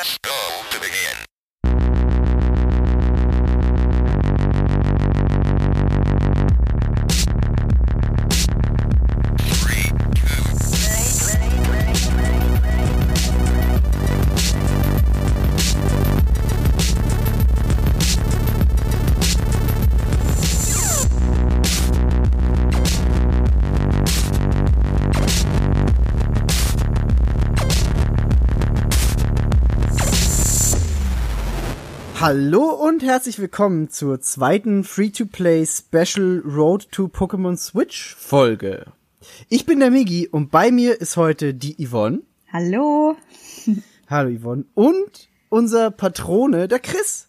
Press go to begin. Hallo und herzlich willkommen zur zweiten Free-to-Play Special Road to Pokémon Switch Folge. Ich bin der Migi und bei mir ist heute die Yvonne. Hallo. Hallo Yvonne. Und unser Patrone, der Chris.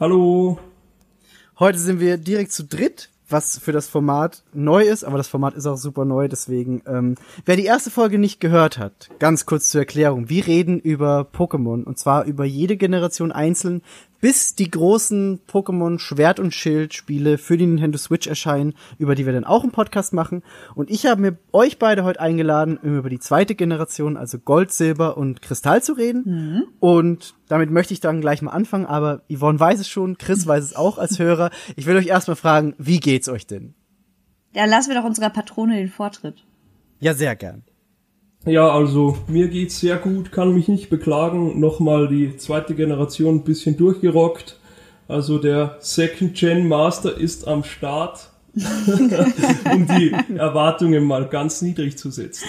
Hallo. Heute sind wir direkt zu dritt, was für das Format neu ist, aber das Format ist auch super neu, deswegen, ähm, wer die erste Folge nicht gehört hat, ganz kurz zur Erklärung. Wir reden über Pokémon und zwar über jede Generation einzeln, bis die großen Pokémon Schwert und Schild Spiele für die Nintendo Switch erscheinen, über die wir dann auch einen Podcast machen. Und ich habe mir euch beide heute eingeladen, um über die zweite Generation, also Gold, Silber und Kristall zu reden. Und damit möchte ich dann gleich mal anfangen, aber Yvonne weiß es schon, Chris weiß es auch als Hörer. Ich will euch erstmal fragen, wie geht's euch denn? Ja, lassen wir doch unserer Patrone den Vortritt. Ja, sehr gern. Ja, also mir geht's sehr gut, kann mich nicht beklagen. Nochmal die zweite Generation ein bisschen durchgerockt. Also der Second Gen Master ist am Start, um die Erwartungen mal ganz niedrig zu setzen.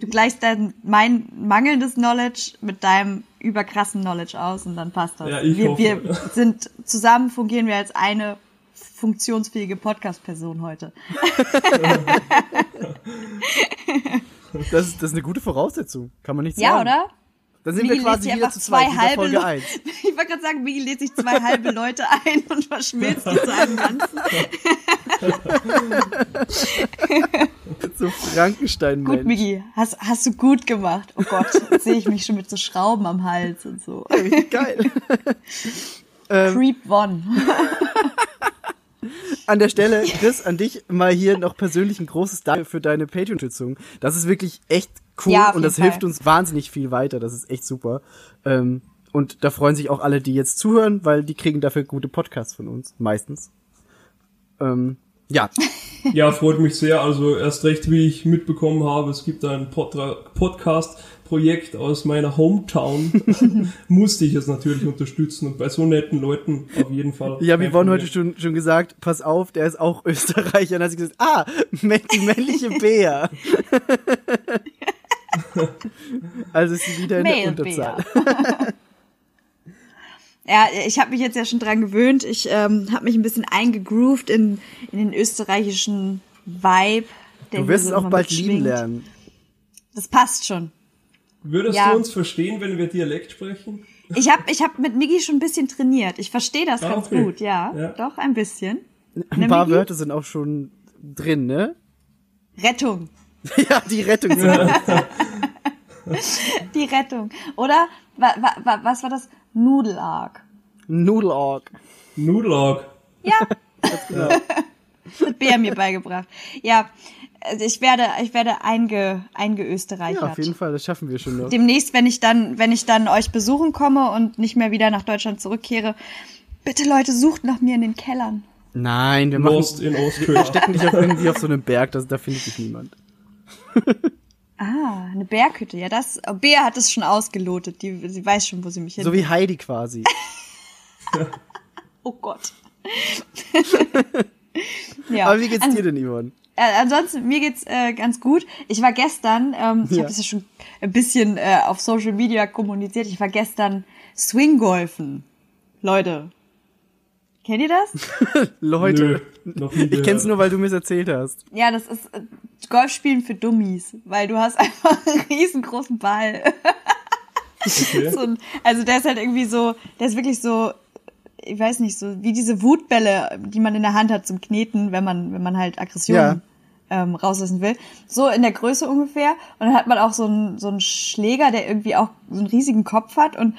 Du gleichst dein mein mangelndes Knowledge mit deinem überkrassen Knowledge aus und dann passt das. Ja, ich wir, hoffe. wir sind zusammen fungieren wir als eine funktionsfähige Podcast-Person heute. Das ist, das ist eine gute Voraussetzung, kann man nicht sagen. Ja, oder? Dann sind Migi wir quasi wieder zu zweit, zwei halbe Folge Leute- 1. Ich wollte gerade sagen, Migi lädt sich zwei halbe Leute ein und verschmilzt die zu einem Ganzen. So Frankenstein-Mensch. Gut, Migi, hast, hast du gut gemacht. Oh Gott, sehe ich mich schon mit so Schrauben am Hals und so. Geil. Ähm. Creep One. An der Stelle, Chris, an dich mal hier noch persönlich ein großes Dank für deine Patreon-Unterstützung. Das ist wirklich echt cool Ja, und das jeden hilft Fall. uns wahnsinnig viel weiter. Das ist echt super. Ähm, und da freuen sich auch alle, die jetzt zuhören, weil die kriegen dafür gute Podcasts von uns, meistens. Ähm, ja, Ja, freut mich sehr. Also erst recht, wie ich mitbekommen habe, es gibt ein Podra- Podcast-Projekt aus meiner Hometown. Musste ich es natürlich unterstützen und bei so netten Leuten auf jeden Fall. ich habe kein Yvonne Problem. heute schon, schon gesagt, pass auf, der ist auch Österreicher. Und dann hat sie gesagt, ah, die männliche Bär. also ist sie wieder in der Male Unterzahl. Ja, ich habe mich jetzt ja schon dran gewöhnt. Ich ähm, habe mich ein bisschen eingegroovt in, in den österreichischen Vibe. Der Du wirst es auch bald lieben lernen. Das passt schon. Würdest Ja. du uns verstehen, wenn wir Dialekt sprechen? Ich habe ich hab mit Migi schon ein bisschen trainiert. Ich verstehe das Ah, ganz okay. gut, ja, Ja. Doch, ein bisschen. Ein paar Migi? Wörter sind auch schon drin, ne? Rettung. ja, die Rettung. Die Rettung. Oder wa, wa, wa, was war das? Nudelarg. Nudelorg. Nudelag. Ja, Genau. hat Bär mir beigebracht. Ja, also ich werde, ich werde einge, Ja, eingeösterreichert. auf jeden Fall, das schaffen wir schon noch. demnächst, wenn ich dann, wenn ich dann euch besuchen komme und nicht mehr wieder nach Deutschland zurückkehre, bitte Leute, sucht nach mir in den Kellern. Nein, wir machen, Lost in wir Austria. stecken dich auf irgendwie auf so einem Berg, das, da findet dich niemand. Ah, eine Berghütte. Ja, das, oh, Bea hat es schon ausgelotet. Die, sie weiß schon, wo sie mich hin. So wie Heidi quasi. oh Gott. ja. Aber wie geht's dir denn, Yvonne? Äh, ansonsten, mir geht's äh, ganz gut. Ich war gestern, ähm, ich Ja. habe das ja schon ein bisschen äh, auf Social Media kommuniziert, ich war gestern Swinggolfen. Leute. Kennt ihr das? Leute, Nö, noch nie ich kenn's nur, weil du mir's erzählt hast. Ja, das ist äh, Golfspielen für Dummies, weil du hast einfach einen riesengroßen Ball. Okay. so ein, also der ist halt irgendwie so, der ist wirklich so, ich weiß nicht, so wie diese Wutbälle, die man in der Hand hat zum Kneten, wenn man, wenn man halt Aggressionen ähm, rauslassen will. So in der Größe ungefähr. Und dann hat man auch so einen, so einen Schläger, der irgendwie auch so einen riesigen Kopf hat und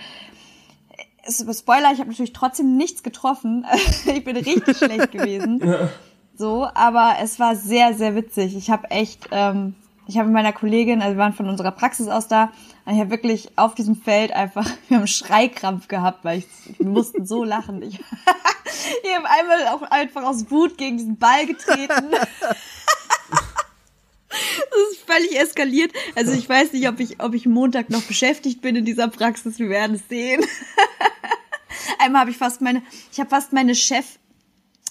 Spoiler, ich habe natürlich trotzdem nichts getroffen. ich bin richtig schlecht gewesen. So, aber es war sehr, sehr witzig. Ich habe echt, ähm, ich habe mit meiner Kollegin, also wir waren von unserer Praxis aus da, und ich habe wirklich auf diesem Feld einfach, wir haben einen Schreikrampf gehabt, weil ich, wir mussten so lachen. Ich, ich habe einmal auch einfach aus Wut gegen diesen Ball getreten. Das ist völlig eskaliert. Also ich weiß nicht, ob ich, ob ich Montag noch beschäftigt bin in dieser Praxis. Wir werden es sehen. Einmal habe ich fast meine, ich habe fast meine Chef,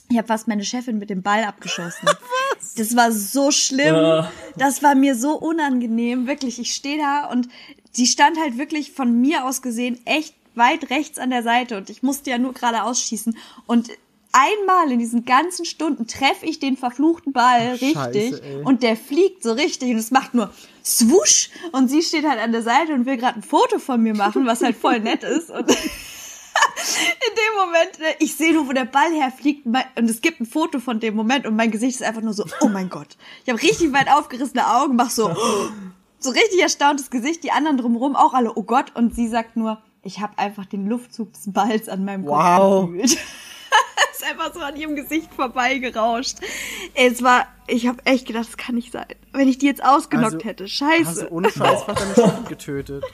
ich habe fast meine Chefin mit dem Ball abgeschossen. Was? Das war so schlimm. Ja. Das war mir so unangenehm. Wirklich, ich stehe da und sie stand halt wirklich von mir aus gesehen echt weit rechts an der Seite und ich musste ja nur gerade ausschießen und einmal in diesen ganzen Stunden treffe ich den verfluchten Ball Ach, scheiße, richtig ey. und der fliegt so richtig und es macht nur swoosh und sie steht halt an der Seite und will gerade ein Foto von mir machen, was halt voll nett ist und in dem Moment, ne, ich sehe nur, wo der Ball herfliegt und es gibt ein Foto von dem Moment und mein Gesicht ist einfach nur so, oh mein Gott. Ich habe richtig weit aufgerissene Augen, mach so, so richtig erstauntes Gesicht, die anderen drumherum auch alle, oh Gott, und sie sagt nur, ich habe einfach den Luftzug des Balls an meinem Wow. Kopf gefühlt. ist einfach so an ihrem Gesicht vorbeigerauscht. Es war, ich habe echt gedacht, das kann nicht sein. Wenn ich die jetzt ausgenockt Also, hätte, scheiße. du ohne Scheiß fast deine Chefin getötet.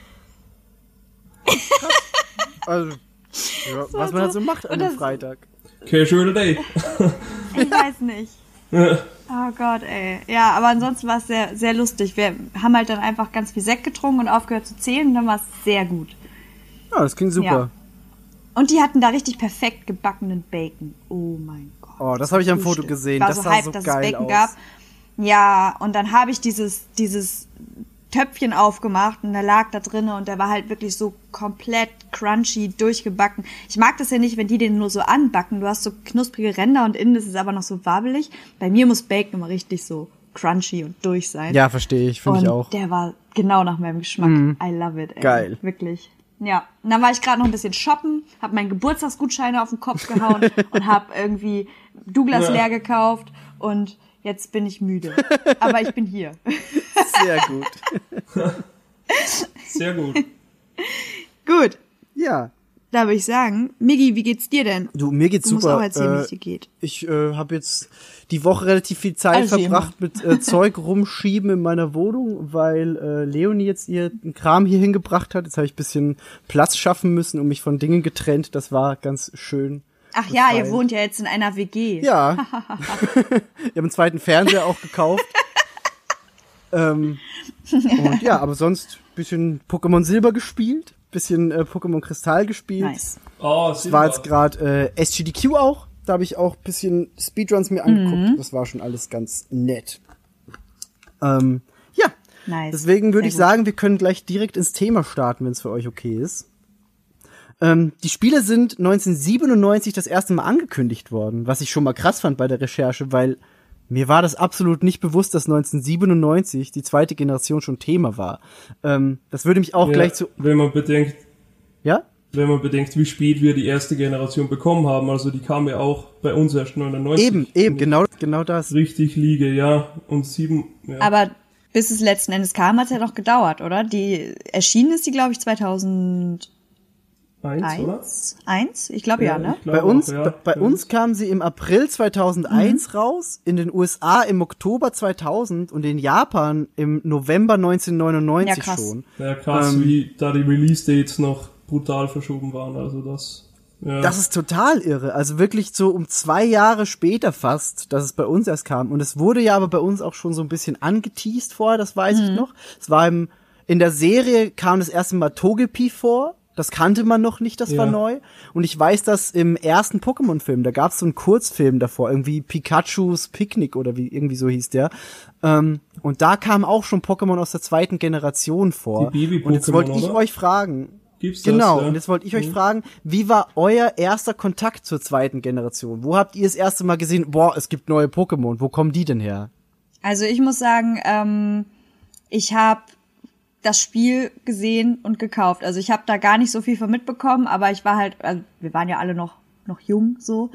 Also, ja, was man halt so macht an einem Freitag. Casual Day. Ich weiß nicht. Oh Gott, ey. Ja, aber ansonsten war es sehr, sehr lustig. Wir haben halt dann einfach ganz viel Sekt getrunken und aufgehört zu zählen und dann war es sehr gut. Ja, das klingt super. Und die hatten da richtig perfekt gebackenen Bacon. Oh mein Gott. Oh, das habe ich am. Foto gesehen. War Das so sah hype, so dass geil es Bacon aus. gab. Ja, und dann habe ich dieses, dieses Töpfchen aufgemacht und der lag da drinne und der war halt wirklich so komplett crunchy, durchgebacken. Ich mag das ja nicht, wenn die den nur so anbacken. Du hast so knusprige Ränder und innen ist es aber noch so wabbelig. Bei mir muss Bacon immer richtig so crunchy und durch sein. Ja, verstehe ich, finde ich auch. Der war genau nach meinem Geschmack. I love it. Ey. Geil. Wirklich. Ja, und dann war ich gerade noch ein bisschen shoppen, habe meinen Geburtstagsgutscheine auf den Kopf gehauen und habe irgendwie Douglas Ja. leer gekauft und jetzt bin ich müde. Aber ich bin hier. Sehr gut. Sehr gut. Gut, Ja. da würde ich sagen, Miggi, wie geht's dir denn? Du, mir geht's Du musst super. auch erzählen, wie Äh, es dir geht. Ich äh, habe jetzt die Woche relativ viel Zeit Also verbracht mit äh, Zeug rumschieben in meiner Wohnung, weil äh, Leonie jetzt ihr Kram hier hingebracht hat. Jetzt habe ich ein bisschen Platz schaffen müssen und mich von Dingen getrennt. Das war ganz schön. Ach ja, ihr wohnt ja jetzt in einer WG. Ja. Wir haben einen zweiten Fernseher auch gekauft. ähm, und ja, aber sonst bisschen Pokémon Silber gespielt, bisschen äh, Pokémon Kristall gespielt. Nice. Ah, Es war jetzt gerade äh, SGDQ auch. Da habe ich auch ein bisschen Speedruns mir angeguckt. Mhm. Das war schon alles ganz nett. Ähm, ja. Nice. Deswegen würde ich gut. sagen, wir können gleich direkt ins Thema starten, wenn es für euch okay ist. Ähm, die Spiele sind 1997 das erste Mal angekündigt worden, was ich schon mal krass fand bei der Recherche, weil mir war das absolut nicht bewusst, dass 1997 die zweite Generation schon Thema war. Ähm, das würde mich auch ja, gleich zu, Wenn man bedenkt, ja? wenn man bedenkt, wie spät wir die erste Generation bekommen haben, also die kam ja auch bei uns erst 99. Eben, eben, genau, genau das. Richtig liege, ja. Und sieben, ja. Aber bis es letzten Endes kam, hat es ja noch gedauert, oder? Die erschienen ist die, glaube ich, 2001. eins, oder? Eins? Ich glaube ja, ne? ich glaube Bei uns, auch, ja. bei, bei uns kam sie im April 2001 Mhm. raus, in den USA im Oktober 2000 und in Japan im November 1999 Ja, krass. schon. Ja, krass, Ähm, wie da die Release-Dates noch brutal verschoben waren, also das, ja. Das ist total irre. Also wirklich so um zwei Jahre später fast, dass es bei uns erst kam. Und es wurde ja aber bei uns auch schon so ein bisschen angeteased vorher, das weiß Mhm. ich noch. Es war im, in der Serie kam das erste Mal Togepi vor. Das kannte man noch nicht, das war Ja. neu. Und ich weiß, dass im ersten Pokémon-Film, da gab es so einen Kurzfilm davor, irgendwie Pikachus Picknick oder wie irgendwie so hieß der. Ähm, und da kam auch schon Pokémon aus der zweiten Generation vor. Die Baby-Pokémon, und jetzt wollte ich oder? euch fragen, Gibt's das, Genau, ja? Mhm. und jetzt wollte ich euch fragen, wie war euer erster Kontakt zur zweiten Generation? Wo habt ihr das erste Mal gesehen, boah, es gibt neue Pokémon, wo kommen die denn her? Also ich muss sagen, ähm, ich habe das Spiel gesehen und gekauft. Also ich habe da gar nicht so viel von mitbekommen, aber ich war halt, also wir waren ja alle noch noch jung so.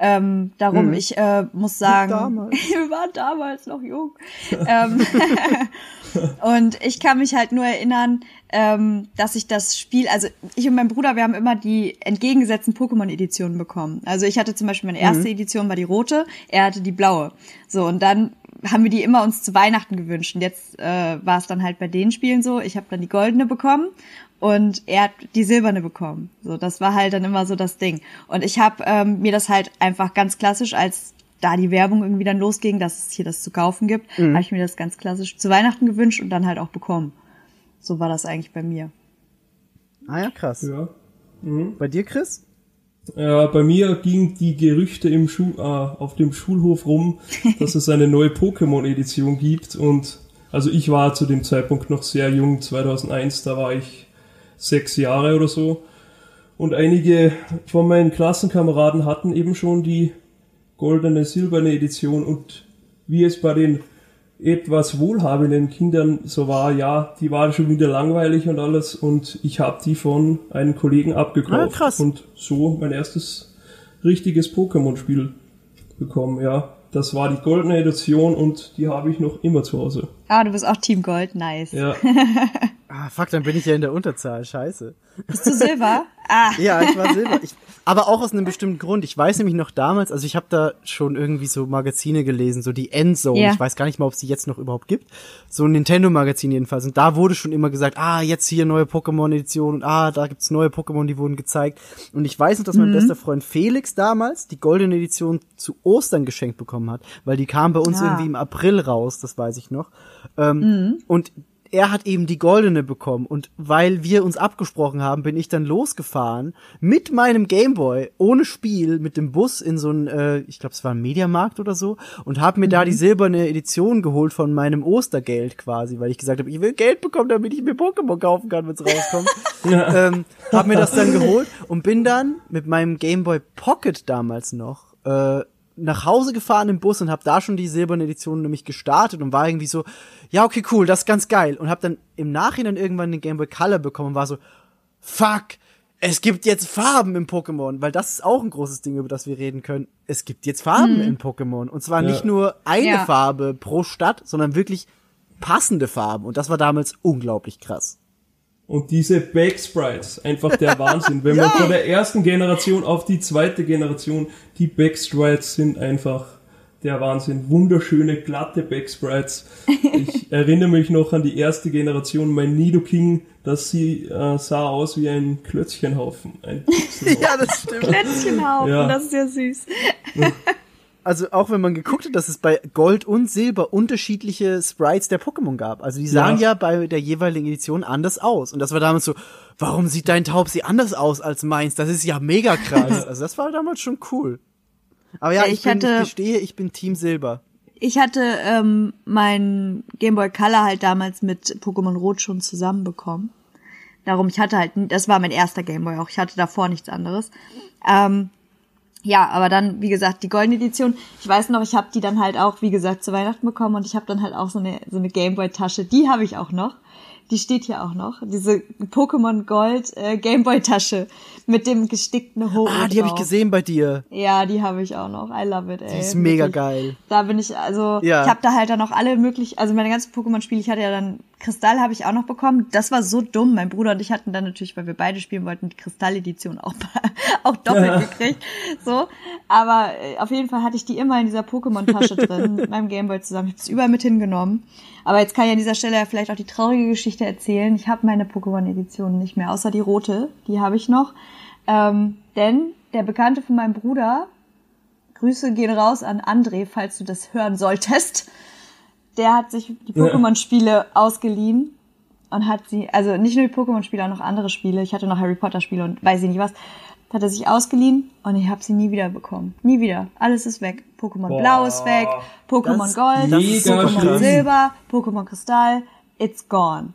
Ähm, darum, ich äh, muss sagen, damals. wir waren damals noch jung. ähm, und ich kann mich halt nur erinnern, ähm, dass ich das Spiel, also ich und mein Bruder, wir haben immer die entgegengesetzten Pokémon-Editionen bekommen. Also ich hatte zum Beispiel meine erste Edition war die rote, er hatte die blaue. So, und dann haben wir die immer uns zu Weihnachten gewünscht. Und jetzt äh, war es dann halt bei den Spielen so, ich habe dann die goldene bekommen und er hat die silberne bekommen. So, das war halt dann immer so das Ding. Und ich habe ähm, mir das halt einfach ganz klassisch, als da die Werbung irgendwie dann losging, dass es hier das zu kaufen gibt, Mhm. habe ich mir das ganz klassisch zu Weihnachten gewünscht und dann halt auch bekommen. So war das eigentlich bei mir. Ah ja, krass. Ja. Bei dir, Chris? Ja, bei mir ging die Gerüchte im Schu äh, auf dem Schulhof rum, dass es eine neue Pokémon-Edition gibt. Und also ich war zu dem Zeitpunkt noch sehr jung, 2001, da war ich sechs Jahre oder so. Und einige von meinen Klassenkameraden hatten eben schon die goldene, silberne Edition. Und wie es bei den etwas wohlhabenden Kindern so war, ja, die waren schon wieder langweilig und alles und ich habe die von einem Kollegen abgekauft Ah, und so mein erstes richtiges Pokémon-Spiel bekommen, ja. Das war die goldene Edition und die habe ich noch immer zu Hause. Ah, du bist auch Team Gold, nice. Ja, Ah, fuck, dann bin ich ja in der Unterzahl. Scheiße. Bist du Silber? ah, Ja, ich war Silber. Ich, aber auch aus einem bestimmten Grund. Ich weiß nämlich noch damals, also ich habe da schon irgendwie so Magazine gelesen, so die Endzone. Ja. Ich weiß gar nicht mal, ob es die jetzt noch überhaupt gibt. So ein Nintendo-Magazin jedenfalls. Und da wurde schon immer gesagt, ah, jetzt hier neue Pokémon-Edition und ah, da gibt's neue Pokémon, die wurden gezeigt. Und ich weiß noch, dass mein bester Freund Felix damals die goldene Edition zu Ostern geschenkt bekommen hat, weil die kam bei uns Ah. irgendwie im April raus, das weiß ich noch. Ähm, Und er hat eben die goldene bekommen. Und weil wir uns abgesprochen haben, bin ich dann losgefahren mit meinem Gameboy ohne Spiel mit dem Bus in so ein, äh, ich glaube es war ein Mediamarkt oder so und habe mir da die silberne Edition geholt von meinem Ostergeld quasi, weil ich gesagt habe, ich will Geld bekommen, damit ich mir Pokémon kaufen kann, wenn es rauskommt. ähm, hab mir das dann geholt und bin dann mit meinem Gameboy Pocket damals noch äh, nach Hause gefahren im Bus und habe da schon die silberne Edition nämlich gestartet und war irgendwie so, ja, okay, cool, das ist ganz geil. Und habe dann im Nachhinein irgendwann den Game Boy Color bekommen und war so, fuck, es gibt jetzt Farben im Pokémon, weil das ist auch ein großes Ding, über das wir reden können. Es gibt jetzt Farben in Pokémon. Und zwar Ja. nicht nur eine Ja. Farbe pro Stadt, sondern wirklich passende Farben. Und das war damals unglaublich krass. Und diese Backsprites, einfach der Wahnsinn. Wenn man von der ersten Generation auf die zweite Generation, die Backsprites sind einfach der Wahnsinn. Wunderschöne, glatte Backsprites. Ich erinnere mich noch an die erste Generation, mein Nidoking, das sie äh, sah aus wie ein Klötzchenhaufen. Ein. Ja, das stimmt. Plätzchenhaufen, Ja. das ist ja süß. Also auch wenn man geguckt hat, dass es bei Gold und Silber unterschiedliche Sprites der Pokémon gab. Also die sahen ja. Ja. bei der jeweiligen Edition anders aus. Und das war damals so, warum sieht dein Taubsi anders aus als meins? Das ist ja mega krass. also das war damals schon cool. Aber ja, Ja, ich, ich bin, hatte- ich gestehe, ich bin Team Silber. Ich hatte ähm, mein Game Boy Color halt damals mit Pokémon Rot schon zusammenbekommen. Darum, ich hatte halt, n- das war mein erster Game Boy auch. Ich hatte davor nichts anderes. Ähm, ja, aber dann, wie gesagt, die goldene Edition. Ich weiß noch, ich habe die dann halt auch, wie gesagt, zu Weihnachten bekommen und ich habe dann halt auch so eine so eine Gameboy-Tasche. Die habe ich auch noch. Die steht hier auch noch. Diese Pokémon Gold äh, Gameboy-Tasche mit dem gestickten Ho. Ah, die habe ich gesehen bei dir. Ja, die habe ich auch noch. I love it, ey. Die ist mega Wirklich. geil. Da bin ich, also, Ja. ich habe da halt dann auch alle möglich, also meine ganzen Pokémon-Spiele, ich hatte ja dann, Kristall habe ich auch noch bekommen. Das war so dumm. Mein Bruder und ich hatten dann natürlich, weil wir beide spielen wollten, die Kristall-Edition auch, auch doppelt gekriegt. So. Aber äh, auf jeden Fall hatte ich die immer in dieser Pokémon-Tasche drin, mit meinem Gameboy zusammen. Ich habe es überall mit hingenommen. Aber jetzt kann ich an dieser Stelle ja vielleicht auch die traurige Geschichte erzählen. Ich habe meine Pokémon-Edition nicht mehr, außer die rote. Die habe ich noch. Ähm, denn der Bekannte von meinem Bruder, Grüße gehen raus an André, falls du das hören solltest. Der hat sich die Pokémon-Spiele ausgeliehen und hat sie, also nicht nur die Pokémon-Spiele, auch noch andere Spiele. Ich hatte noch Harry Potter-Spiele und weiß ich nicht was. Hat er sich ausgeliehen und ich habe sie nie wieder bekommen. Nie wieder. Alles ist weg. Pokémon Boah. Blau ist weg, Pokémon Das- Gold, Pokémon. Silber, Pokémon Kristall, it's gone.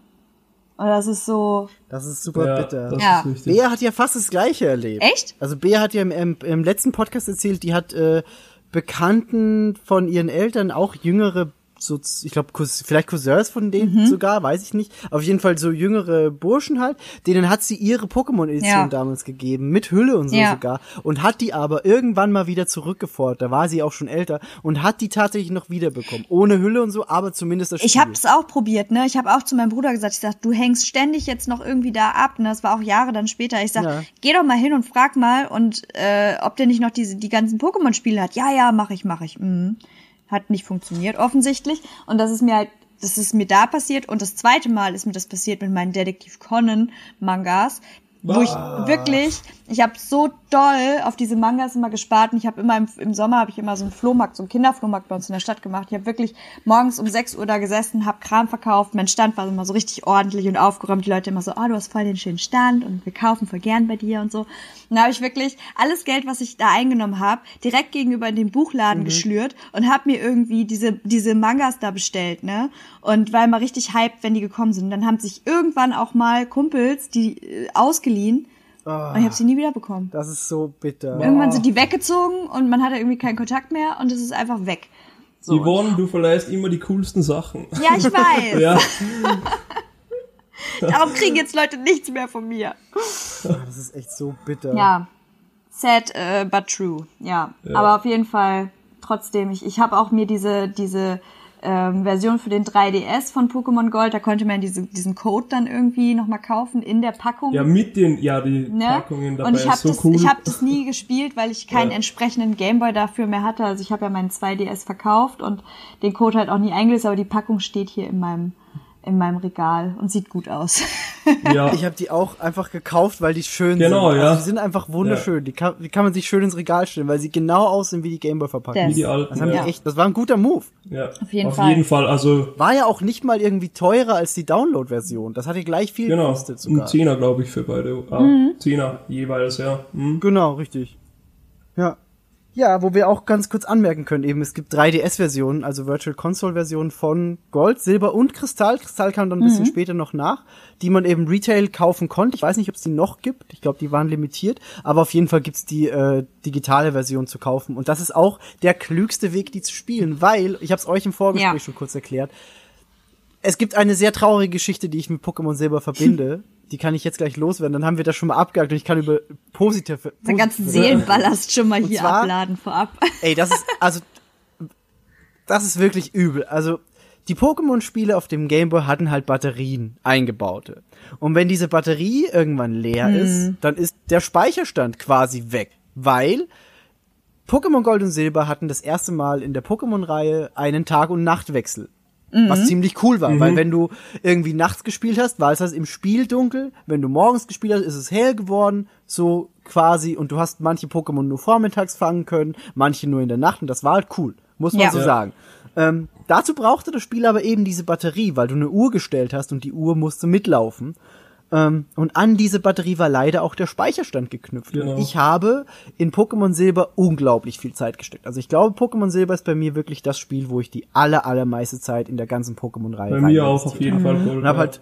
Und das ist so, Das ist super Ja, bitter. das Ja. Bea hat ja fast das Gleiche erlebt. Echt? Also Bea hat ja im, im, im letzten Podcast erzählt, die hat äh, Bekannten von ihren Eltern auch jüngere, so, ich glaube, vielleicht Cousins von denen Mhm. sogar, weiß ich nicht. Auf jeden Fall so jüngere Burschen halt. Denen hat sie ihre Pokémon-Edition Ja. damals gegeben, mit Hülle und so Ja. sogar. Und hat die aber irgendwann mal wieder zurückgefordert. Da war sie auch schon älter und hat die tatsächlich noch wiederbekommen. Ohne Hülle und so, aber zumindest das Spiel. Ich habe es auch probiert, ne? Ich habe auch zu meinem Bruder gesagt, ich sag, du hängst ständig jetzt noch irgendwie da ab, ne? Das war auch Jahre dann später. Ich sag, Ja. geh doch mal hin und frag mal und äh, ob der nicht noch diese die ganzen Pokémon-Spiele hat. Ja, ja, mach ich, mach ich. Mhm. Hat nicht funktioniert, offensichtlich. Und das ist mir halt, das ist mir da passiert. Und das zweite Mal ist mir das passiert mit meinen Detektiv Conan Mangas. Wo ich wirklich, ich habe so doll auf diese Mangas immer gespart und ich habe immer im, im Sommer habe ich immer so einen Flohmarkt, so einen Kinderflohmarkt bei uns in der Stadt gemacht. Ich habe wirklich morgens um 6 Uhr da gesessen, habe Kram verkauft. Mein Stand war immer so richtig ordentlich und aufgeräumt. Die Leute immer so, oh, du hast voll den schönen Stand und wir kaufen voll gern bei dir und so. Und da habe ich wirklich alles Geld, was ich da eingenommen habe, direkt gegenüber in den Buchladen geschlürt und habe mir irgendwie diese diese Mangas da bestellt, ne? Und war immer richtig hyped, wenn die gekommen sind. Und dann haben sich irgendwann auch mal Kumpels die äh, ausgeliehen Ah, und ich habe sie nie wieder bekommen. das ist so bitter. Irgendwann sind die weggezogen und man hatte irgendwie keinen Kontakt mehr und es ist einfach weg. So. Yvonne, du verleihst immer die coolsten Sachen. Ja, ich weiß. Ja, Darum kriegen jetzt Leute nichts mehr von mir. Ah, Das ist echt so bitter. Ja. Sad, äh, but true. Ja. Aber auf jeden Fall trotzdem, ich, ich habe auch mir diese, diese ähm, Version für den 3DS von Pokémon Gold, da konnte man diese, diesen Code dann irgendwie nochmal kaufen in der Packung. ja mit den, ja, die Ne? Packungen dabei Und ich habe so das, cool. ich hab das nie gespielt, weil ich keinen Ja. entsprechenden Gameboy dafür mehr hatte. Also ich habe ja meinen 2DS verkauft und den Code halt auch nie eingelöst, aber die Packung steht hier in meinem in meinem Regal und sieht gut aus. ja, Ich habe die auch einfach gekauft, weil die schön Genau, sind. ja. Also die sind einfach wunderschön. Die, kann, die kann man sich schön ins Regal stellen, weil sie genau aussehen wie die Gameboy verpackung. Das- wie die alten. Das, haben ja. die echt, das war ein guter Move. ja. Auf jeden Auf Fall. jeden Fall, also War ja auch nicht mal irgendwie teurer als die Download-Version. Das hatte gleich viel genau, gekostet ein sogar. Zehner glaube ich für beide. Ah, Mhm. Zehner jeweils, ja. Hm. Genau, richtig. Ja. Ja, wo wir auch ganz kurz anmerken können, eben, es gibt 3DS-Versionen, also Virtual Console-Versionen von Gold, Silber und Kristall. Kristall kam dann ein bisschen später noch nach, die man eben Retail kaufen konnte. Ich weiß nicht, ob es die noch gibt. Ich glaube, die waren limitiert. Aber auf jeden Fall gibt's die äh, digitale Version zu kaufen. Und das ist auch der klügste Weg, die zu spielen, weil, ich habe es euch im Vorgespräch Ja. schon kurz erklärt, es gibt eine sehr traurige Geschichte, die ich mit Pokémon Silber verbinde. Die kann ich jetzt gleich loswerden. Dann haben wir das schon mal abgehakt und ich kann über positive. Den ganzen positive- Seelenballast schon mal hier zwar- abladen vorab. Ey, das ist, also, das ist wirklich übel. Also, die Pokémon-Spiele auf dem Gameboy hatten halt Batterien eingebaute. Und wenn diese Batterie irgendwann leer ist, dann ist der Speicherstand quasi weg. Weil Pokémon Gold und Silber hatten das erste Mal in der Pokémon-Reihe einen Tag- und Nachtwechsel. Was ziemlich cool war, weil wenn du irgendwie nachts gespielt hast, war es halt im Spiel dunkel. Wenn du morgens gespielt hast, ist es hell geworden, so quasi. Und du hast manche Pokémon nur vormittags fangen können, manche nur in der Nacht. Und das war halt cool, muss man Ja. so Ja. sagen. Ähm, dazu brauchte das Spiel aber eben diese Batterie, weil du eine Uhr gestellt hast und die Uhr musste mitlaufen. Ähm, und an diese Batterie war leider auch der Speicherstand geknüpft. Genau. Ich habe in Pokémon Silber unglaublich viel Zeit gesteckt. Also ich glaube, Pokémon Silber ist bei mir wirklich das Spiel, wo ich die aller, allermeiste Zeit in der ganzen Pokémon-Reihe Bei mir auch auf jeden Fall Gold. und hab ja. halt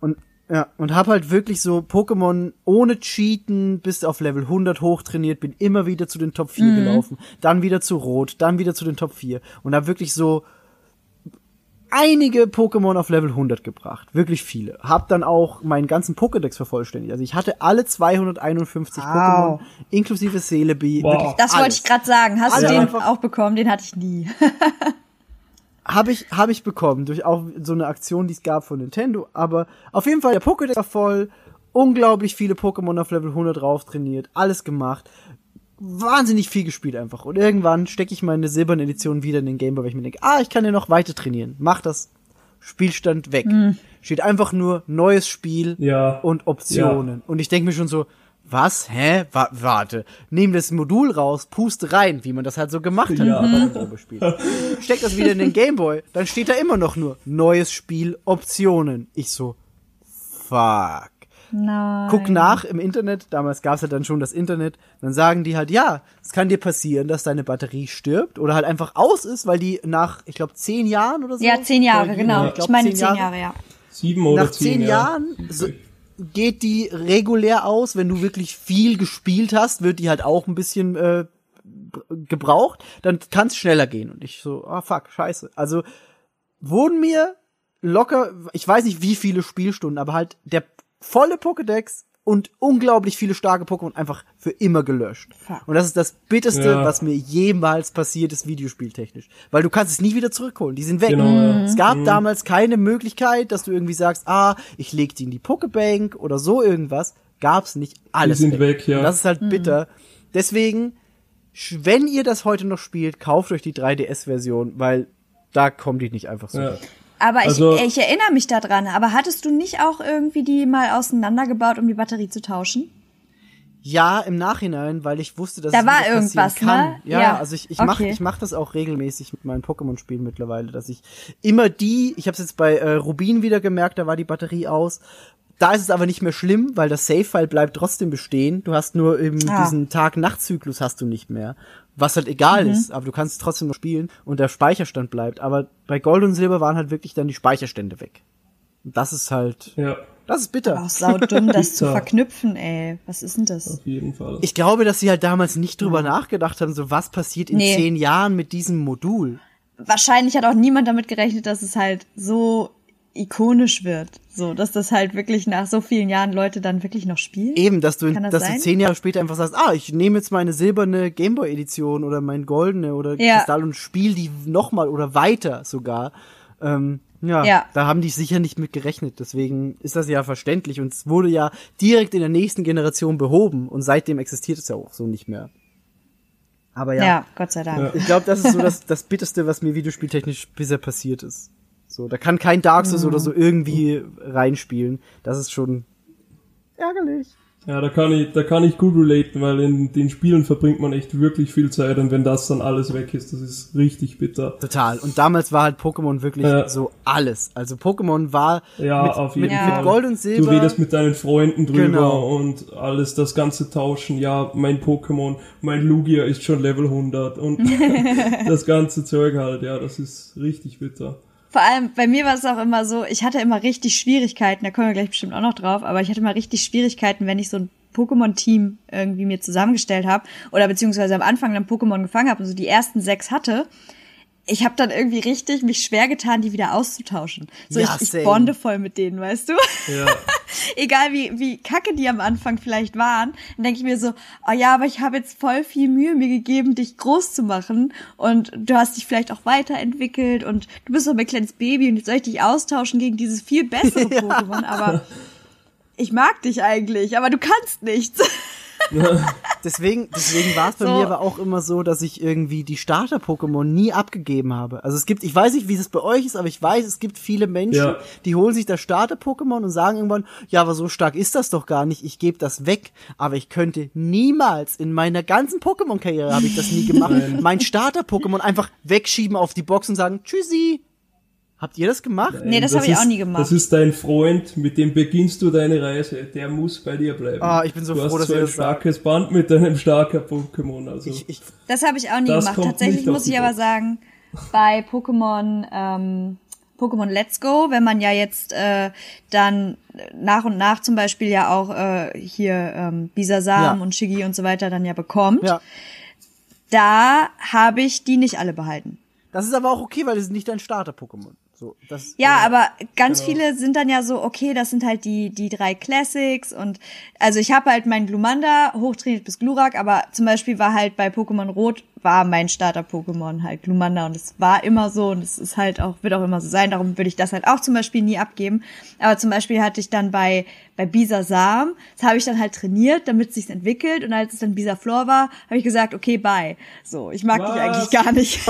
und ja, und hab halt wirklich so Pokémon ohne Cheaten bis auf Level 100 hochtrainiert, bin immer wieder zu den Top 4 gelaufen, dann wieder zu Rot, dann wieder zu den Top 4 und hab wirklich so einige Pokémon auf Level 100 gebracht, wirklich viele. Hab dann auch meinen ganzen Pokédex vervollständigt. Also ich hatte alle 251 Pokémon inklusive Celebi. Wow. Das wollte ich gerade sagen. Hast Alle du den auch bekommen? Den hatte ich nie. Habe ich, hab ich bekommen, durch auch so eine Aktion, die es gab von Nintendo. Aber auf jeden Fall, der Pokédex war voll, unglaublich viele Pokémon auf Level 100 drauf trainiert, alles gemacht. Wahnsinnig viel gespielt einfach. Und irgendwann stecke ich meine silberne Edition wieder in den Gameboy, weil ich mir denke, ah, ich kann ja noch weiter trainieren. Mach das Spielstand weg. Steht einfach nur neues Spiel Ja. und Optionen. Und ich denke mir schon so, was? Hä? Wa warte. Nehm das Modul raus, puste rein, wie man das halt so gemacht hat Ja. bei dem Probespiel. Steck das wieder in den Gameboy, dann steht da immer noch nur neues Spiel, Optionen. Ich so, fuck. Nein. Guck nach im Internet, damals gab's ja dann schon das Internet, dann sagen die halt, ja, es kann dir passieren, dass deine Batterie stirbt oder halt einfach aus ist, weil die nach, ich glaube, zehn Jahren oder so. Ja, zehn Jahre, korrigieren, genau. ich Ich, glaub, meine zehn Jahre, ja. Sieben oder nach zehn, zehn ja. Jahren so, geht die regulär aus, wenn du wirklich viel gespielt hast, wird die halt auch ein bisschen äh, gebraucht, dann kann es schneller gehen. Und ich so, ah fuck, scheiße. Also wurden mir locker, ich weiß nicht wie viele Spielstunden, aber halt der volle Pokédex und unglaublich viele starke Pokémon einfach für immer gelöscht. Und das ist das bitterste, Ja. was mir jemals passiert ist, videospieltechnisch. Weil du kannst es nie wieder zurückholen. Die sind weg. Genau, ja. Es gab damals keine Möglichkeit, dass du irgendwie sagst, ah, ich leg die in die Pokebank oder so irgendwas. Gab's nicht. Alles sind weg, ja. Und das ist halt bitter. Deswegen wenn ihr das heute noch spielt, kauft euch die 3DS-Version, weil da kommen die nicht einfach so. Ja. Aber ich, Also- ich erinnere mich daran. Aber hattest du nicht auch irgendwie die mal auseinandergebaut, um die Batterie zu tauschen? Ja, im Nachhinein, weil ich wusste, dass Da es war irgendwas, kann. ne? Ja, Ja, also ich, ich okay. ich mach das auch regelmäßig mit meinen Pokémon-Spielen mittlerweile, dass ich immer die, ich habe es jetzt bei äh, Rubin wieder gemerkt, da war die Batterie aus. Da ist es aber nicht mehr schlimm, weil das Save-File bleibt trotzdem bestehen. Du hast nur eben Ah. diesen Tag-Nacht-Zyklus hast du nicht mehr. Was halt egal Mhm. ist, aber du kannst trotzdem noch spielen und der Speicherstand bleibt. Aber bei Gold und Silber waren halt wirklich dann die Speicherstände weg. Und das ist halt, ja, das ist bitter. Auch saudumm, das zu verknüpfen, ey. Was ist denn das? auf jeden Fall. Ich glaube, dass sie halt damals nicht drüber nachgedacht haben, so was passiert in Nee. zehn Jahren mit diesem Modul. Wahrscheinlich hat auch niemand damit gerechnet, dass es halt so ikonisch wird. So, dass das halt wirklich nach so vielen Jahren Leute dann wirklich noch spielen. Eben, dass du, das dass sein? du zehn Jahre später einfach sagst, ah, ich nehme jetzt meine silberne Gameboy-Edition oder mein goldene oder Ja. Kristall und spiel die nochmal oder weiter sogar. Ähm, ja, Ja. da haben die sicher nicht mit gerechnet. Deswegen ist das ja verständlich und es wurde ja direkt in der nächsten Generation behoben und seitdem existiert es ja auch so nicht mehr. Aber ja, Ja, Gott sei Dank. Ich glaube, das ist so das, das Bitterste, was mir videospieltechnisch bisher passiert ist. So, da kann kein Dark Souls oder so irgendwie reinspielen. Das ist schon ärgerlich. Ja, da kann ich, da kann ich gut relaten, weil in den Spielen verbringt man echt wirklich viel Zeit und wenn das dann alles weg ist, das ist richtig bitter. Total. Und damals war halt Pokémon wirklich Ja. so alles. Also Pokémon war Ja, mit, auf jeden mit, Fall. mit Gold und Silber. Du redest mit deinen Freunden drüber Genau. und alles, das ganze Tauschen. Ja, mein Pokémon, mein Lugia ist schon Level 100 und das ganze Zeug halt. Ja, das ist richtig bitter. Vor allem, bei mir war es auch immer so, ich hatte immer richtig Schwierigkeiten, da kommen wir gleich bestimmt auch noch drauf, aber ich hatte immer richtig Schwierigkeiten, wenn ich so ein Pokémon-Team irgendwie mir zusammengestellt habe oder beziehungsweise am Anfang dann Pokémon gefangen habe und so die ersten sechs hatte. Ich habe dann irgendwie richtig mich schwer getan, die wieder auszutauschen. So, Ja, ich, ich bonde voll mit denen, weißt du? Ja, Egal wie, wie kacke die am Anfang vielleicht waren, dann denke ich mir so, oh ja, aber ich habe jetzt voll viel Mühe mir gegeben, dich groß zu machen und du hast dich vielleicht auch weiterentwickelt und du bist doch mein kleines Baby und jetzt soll ich dich austauschen gegen dieses viel bessere Pokémon, aber ich mag dich eigentlich, aber du kannst nichts. Deswegen, deswegen war es bei So. mir aber auch immer so, dass ich irgendwie die Starter-Pokémon nie abgegeben habe. Also es gibt, ich weiß nicht, wie es bei euch ist, aber ich weiß, es gibt viele Menschen, Ja. die holen sich das Starter-Pokémon und sagen irgendwann, ja, aber so stark ist das doch gar nicht, ich gebe das weg. Aber ich könnte niemals in meiner ganzen Pokémon-Karriere habe ich das nie gemacht, mein Starter-Pokémon einfach wegschieben auf die Box und sagen, tschüssi. Habt ihr das gemacht? Nee, das hab ich ist- auch nie gemacht. Das ist dein Freund, mit dem beginnst du deine Reise. Der muss bei dir bleiben. Ah, ich bin so du froh, hast dass so ihr ein das sagt. starkes Band mit deinem starken Pokémon. Also Ich, ich, Das habe ich auch nie Das gemacht. Tatsächlich muss ich aber sagen, bei Pokémon ähm, Pokémon Let's Go, wenn man ja jetzt äh, dann nach und nach zum Beispiel ja auch äh, hier ähm, Bisasam Ja. und Shiggy und so weiter dann ja bekommt, ja. da habe ich die nicht alle behalten. Das ist aber auch okay, weil das ist nicht dein Starter-Pokémon. So, das, Ja, aber ganz Genau. viele sind dann ja so, okay, das sind halt die, die drei Classics und also ich habe halt mein Glumanda hochtrainiert bis Glurak, aber zum Beispiel war halt bei Pokémon Rot war mein Starter-Pokémon halt Glumanda und es war immer so und es ist halt auch, wird auch immer so sein, darum würde ich das halt auch zum Beispiel nie abgeben. Aber zum Beispiel hatte ich dann bei, bei Bisasam, das habe ich dann halt trainiert, damit es sich entwickelt und als es dann Bisaflor war, habe ich gesagt, okay, bye. So, ich mag dich Was? eigentlich gar nicht.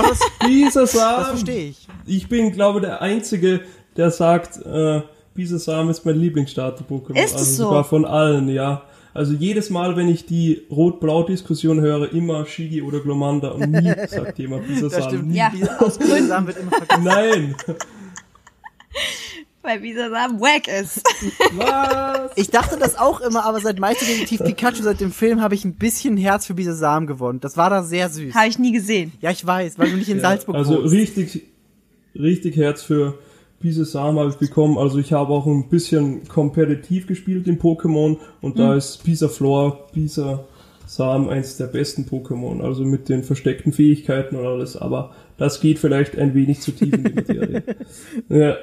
Dieser das Samen. verstehe ich. Ich bin, glaube der Einzige, der sagt, äh, Bisasam ist mein Lieblingsstarter-Pokémon. Ist es also so? sogar von allen, ja. Also jedes Mal, wenn ich die Rot-Blau-Diskussion höre, immer Shigi oder Glomanda und nie sagt jemand Das Bisasam. Ja. Diese Ausbildungssamen wird immer vergessen. Nein. Weil Bisasam wack ist. Was? Ich dachte das auch immer, aber seit Meisterdetektiv Pikachu, seit dem Film, habe ich ein bisschen Herz für diese Samen gewonnen. Das war da sehr süß. habe ich nie gesehen. Ja, ich weiß, weil du nicht in Salzburg Also wohnst. richtig, richtig Herz für Bisasam habe ich bekommen. Also ich habe auch ein bisschen kompetitiv gespielt in Pokémon und Mhm. da ist Bisaflor, Bisasam eins der besten Pokémon. Also mit den versteckten Fähigkeiten und alles. Aber das geht vielleicht ein wenig zu tief in die Materie. ja.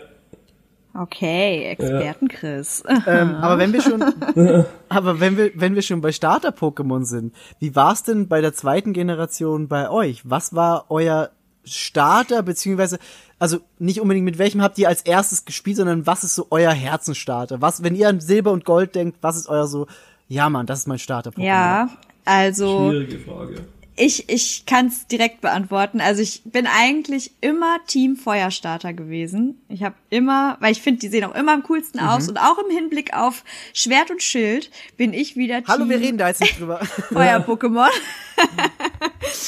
Okay, Experten-Chris. Ähm, aber wenn wir schon, aber wenn wir, wenn wir schon bei Starter-Pokémon sind, wie war's denn bei der zweiten Generation bei euch? Was war euer Starter, beziehungsweise, also nicht unbedingt mit welchem habt ihr als erstes gespielt, sondern was ist so euer Herzensstarter? Was, wenn ihr an Silber und Gold denkt, was ist euer so, ja Mann, das ist mein Starter-Pokémon? Ja, also Schwierige Frage. Ich, ich kann es direkt beantworten. Also ich bin eigentlich immer Team Feuerstarter gewesen. Ich habe immer, weil ich finde, die sehen auch immer am coolsten Mhm. aus und auch im Hinblick auf Schwert und Schild bin ich wieder Team Hallo, wir reden da jetzt nicht drüber. Feuer-Pokémon.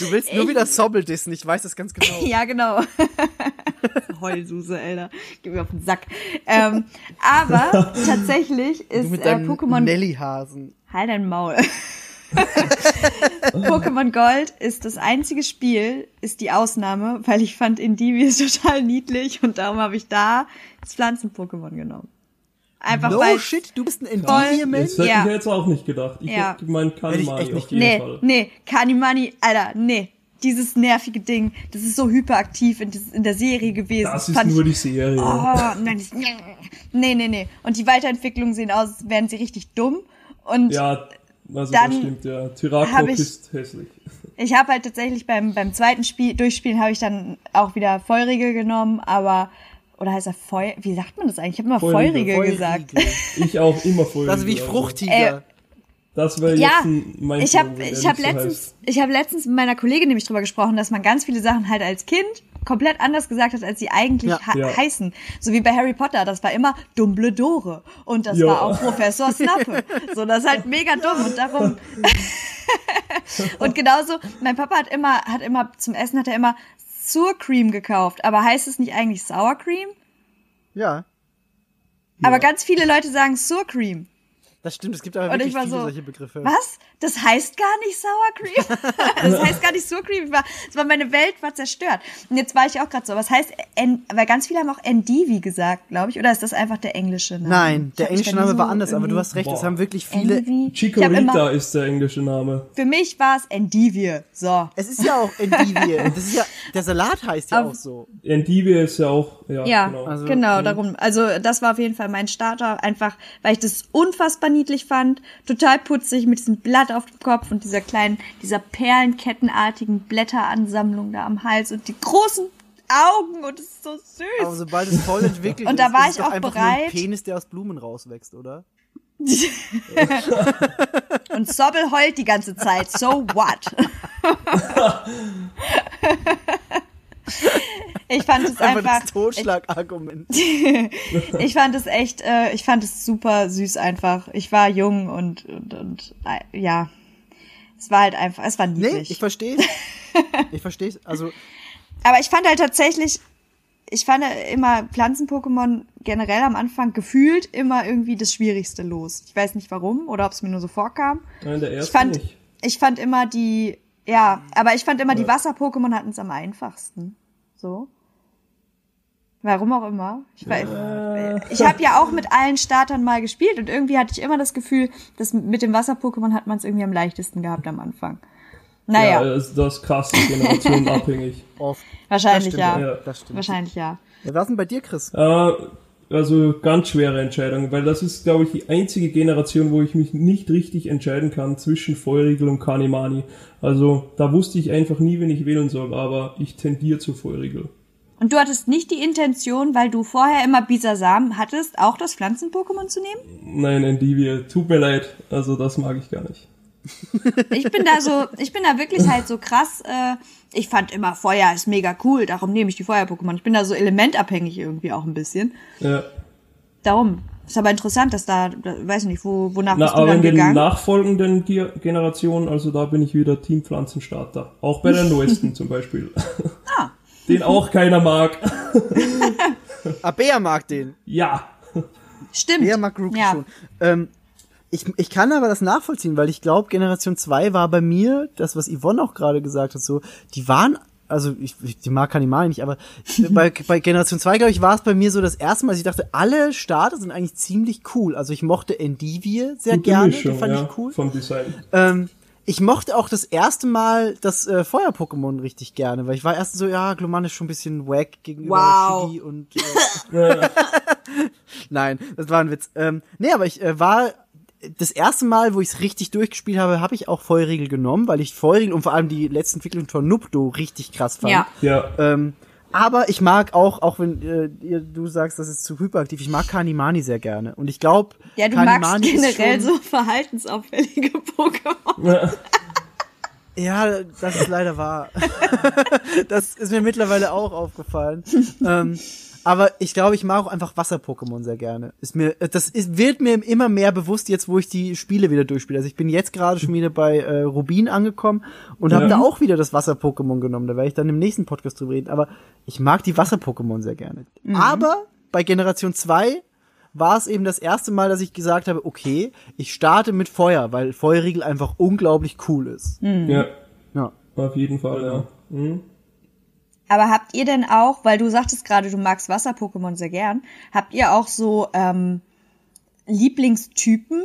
Du willst nur wieder Sobble dissen, ich weiß das ganz genau. Ja, genau. Heulsuse, Alter. Gib mir auf den Sack. Ähm, aber tatsächlich ist äh, Pokémon. Nelly-Hasen. Halt dein Maul. Pokémon Gold ist das einzige Spiel, ist die Ausnahme, weil ich fand Indivius total niedlich und darum habe ich da das Pflanzen-Pokémon genommen. Einfach No weil. shit, du bist ein Voll. Endivie-Mensch? Das hätte Ja. ich jetzt auch nicht gedacht. Ich Ja. hätte gemeint echt auf nicht jeden Nee, Fall. nee, Kanimani, Alter, nee. Dieses nervige Ding, das ist so hyperaktiv in, in der Serie gewesen. Das ist fand nur ich, die Serie. Oh, nein, das, nee, nee, nee. Und die Weiterentwicklungen sehen aus, als wären sie richtig dumm. Und Ja, also Dann das stimmt, ja. Tyrakok ich- ist hässlich. ich habe halt tatsächlich beim, beim zweiten Spiel, Durchspielen habe ich dann auch wieder Feurigel genommen, aber, oder heißt er Feu, wie sagt man das eigentlich? Ich habe immer Feurigel, Feurigel gesagt. Ich auch immer voll. Das ist wie Fruchtiger. Das wäre Ja, jetzt ein mein ich habe ich hab nicht so letztens heißt. ich habe letztens mit meiner Kollegin nämlich drüber gesprochen, dass man ganz viele Sachen halt als Kind komplett anders gesagt hat, als sie eigentlich Ja. Ja. heißen. So wie bei Harry Potter, das war immer Dumbledore und das Ja. war auch Professor Snape. so, das ist halt mega dumm und darum Und genauso, mein Papa hat immer hat immer zum Essen hat er immer Sour Cream gekauft, aber heißt es nicht eigentlich Sour Cream? Ja, Aber ganz viele Leute sagen Sour Cream. Das stimmt. Es gibt aber Und wirklich ich war viele so, solche Begriffe. Was? Das heißt gar nicht Sour Cream? das heißt gar nicht Sour Cream. War, das war meine Welt war zerstört. Und jetzt war ich auch gerade so. Was heißt, en, weil ganz viele haben auch Endivi gesagt, glaube ich. Oder ist das einfach der englische Name? Nein, Ich der englische nie Name war so anders, aber du hast recht, es haben wirklich viele. Endivi. Chikorita ist der englische Name. für mich war es Endivie. So. Es ist ja auch Endivie. Das ist ja, der Salat heißt ja Aber- auch so. Endivie ist ja auch, ja, Ja, genau. Also, genau, darum. Also das war auf jeden Fall mein Starter, einfach weil ich das unfassbar niedlich fand, total putzig mit diesem Blatt auf dem Kopf und dieser kleinen, dieser perlenkettenartigen Blätteransammlung da am Hals und die großen Augen und es ist so süß. Aber sobald es voll entwickelt Und ist, da war ist es ich doch auch nur ein bereit. Penis, der aus Blumen rauswächst, oder? Und Sobbel heult die ganze Zeit. So what? ich fand es Einfach, einfach. das Totschlagargument. Ich fand es echt, äh, ich fand es super süß einfach. Ich war jung und, und, und äh, ja. Es war halt einfach, es war Nee, niedlich. ich verstehe Ich verstehe Also, Aber ich fand halt tatsächlich, ich fand immer Pflanzen-Pokémon generell am Anfang gefühlt immer irgendwie das Schwierigste los. Ich weiß nicht warum oder ob es mir nur so vorkam. Nein, der Ich erste fand, nicht. ich fand immer die, ja, aber ich fand immer die Wasser-Pokémon hatten es am einfachsten. So. Warum auch immer. Ich, weiß, ich habe ja auch mit allen Startern mal gespielt und irgendwie hatte ich immer das Gefühl, dass mit dem Wasser-Pokémon hat man es irgendwie am leichtesten gehabt am Anfang. Naja, Ja, das, das ist krass, generationenabhängig. oft. wahrscheinlich das stimmt, ja. Ja. Das stimmt. Wahrscheinlich ja. Ja, was denn bei dir, Chris? Äh, also ganz schwere Entscheidung, weil das ist, glaube ich, die einzige Generation, wo ich mich nicht richtig entscheiden kann zwischen Feurigel und Kanimani. Also da wusste ich einfach nie, wen ich wählen soll, aber ich tendiere zu Feurigel. Und du hattest nicht die Intention, weil du vorher immer Bisasam hattest, auch das Pflanzen-Pokémon zu nehmen? Nein, Endivie, tut mir leid, also das mag ich gar nicht. Ich bin da so, ich bin da wirklich halt so krass, äh, ich fand immer Feuer ist mega cool, darum nehme ich die Feuer-Pokémon. Ich bin da so elementabhängig irgendwie auch ein bisschen. Ja. Darum. Ist aber interessant, dass da, da weiß ich nicht, wo, wonach Na, bist du aber dann in den gegangen? nachfolgenden Ge- Generationen, also da bin ich wieder Team Pflanzenstarter. Auch bei der neuesten zum Beispiel. Ah. Den auch keiner mag. Ah, Bea mag den. Ja. Stimmt. Bea mag Rookie ja. schon. Ähm, ich, ich kann aber das nachvollziehen, weil ich glaube, Generation 2 war bei mir, das, was Yvonne auch gerade gesagt hat, so, die waren, also ich, ich die mag Kanimani nicht, aber bei, bei Generation 2, glaube ich, war es bei mir so das erste Mal, dass ich dachte, alle Starter sind eigentlich ziemlich cool. Also ich mochte Endivie sehr Gute gerne, Mischung, die fand ja, ich cool. vom Design. Ähm, ich mochte auch das erste Mal das äh, Feuer-Pokémon richtig gerne, weil ich war erst so, ja, Gloman ist schon ein bisschen wack gegenüber Wow. Und äh, Nein, das war ein Witz. Ähm, nee, aber ich äh, war das erste Mal, wo ich es richtig durchgespielt habe, habe ich auch Feuerriegel genommen, weil ich Feuerriegel und vor allem die letzte Entwicklung von Nupto richtig krass fand. Ja. Ja. Ähm, aber ich mag auch, auch wenn äh, du sagst, das ist zu hyperaktiv, ich mag Kanimani sehr gerne. Und ich glaube, Ja, du Kanimani magst ist generell schon, so verhaltensauffällige Pokémon. Ja, das ist leider wahr. das ist mir mittlerweile auch aufgefallen. ähm, aber ich glaube, ich mag auch einfach Wasser-Pokémon sehr gerne. Ist mir, äh, das ist, wird mir immer mehr bewusst, jetzt wo ich die Spiele wieder durchspiele. Also ich bin jetzt gerade schon wieder bei äh, Rubin angekommen und habe Ja. da auch wieder das Wasser-Pokémon genommen. Da werde ich dann im nächsten Podcast drüber reden. Aber ich mag die Wasser-Pokémon sehr gerne. Aber bei Generation 2 war es eben das erste Mal, dass ich gesagt habe, okay, ich starte mit Feuer, weil Feuerriegel einfach unglaublich cool ist. Ja, Ja. auf jeden Fall, ja. Mhm. Aber habt ihr denn auch, weil du sagtest gerade, du magst Wasser-Pokémon sehr gern, habt ihr auch so ähm, Lieblingstypen?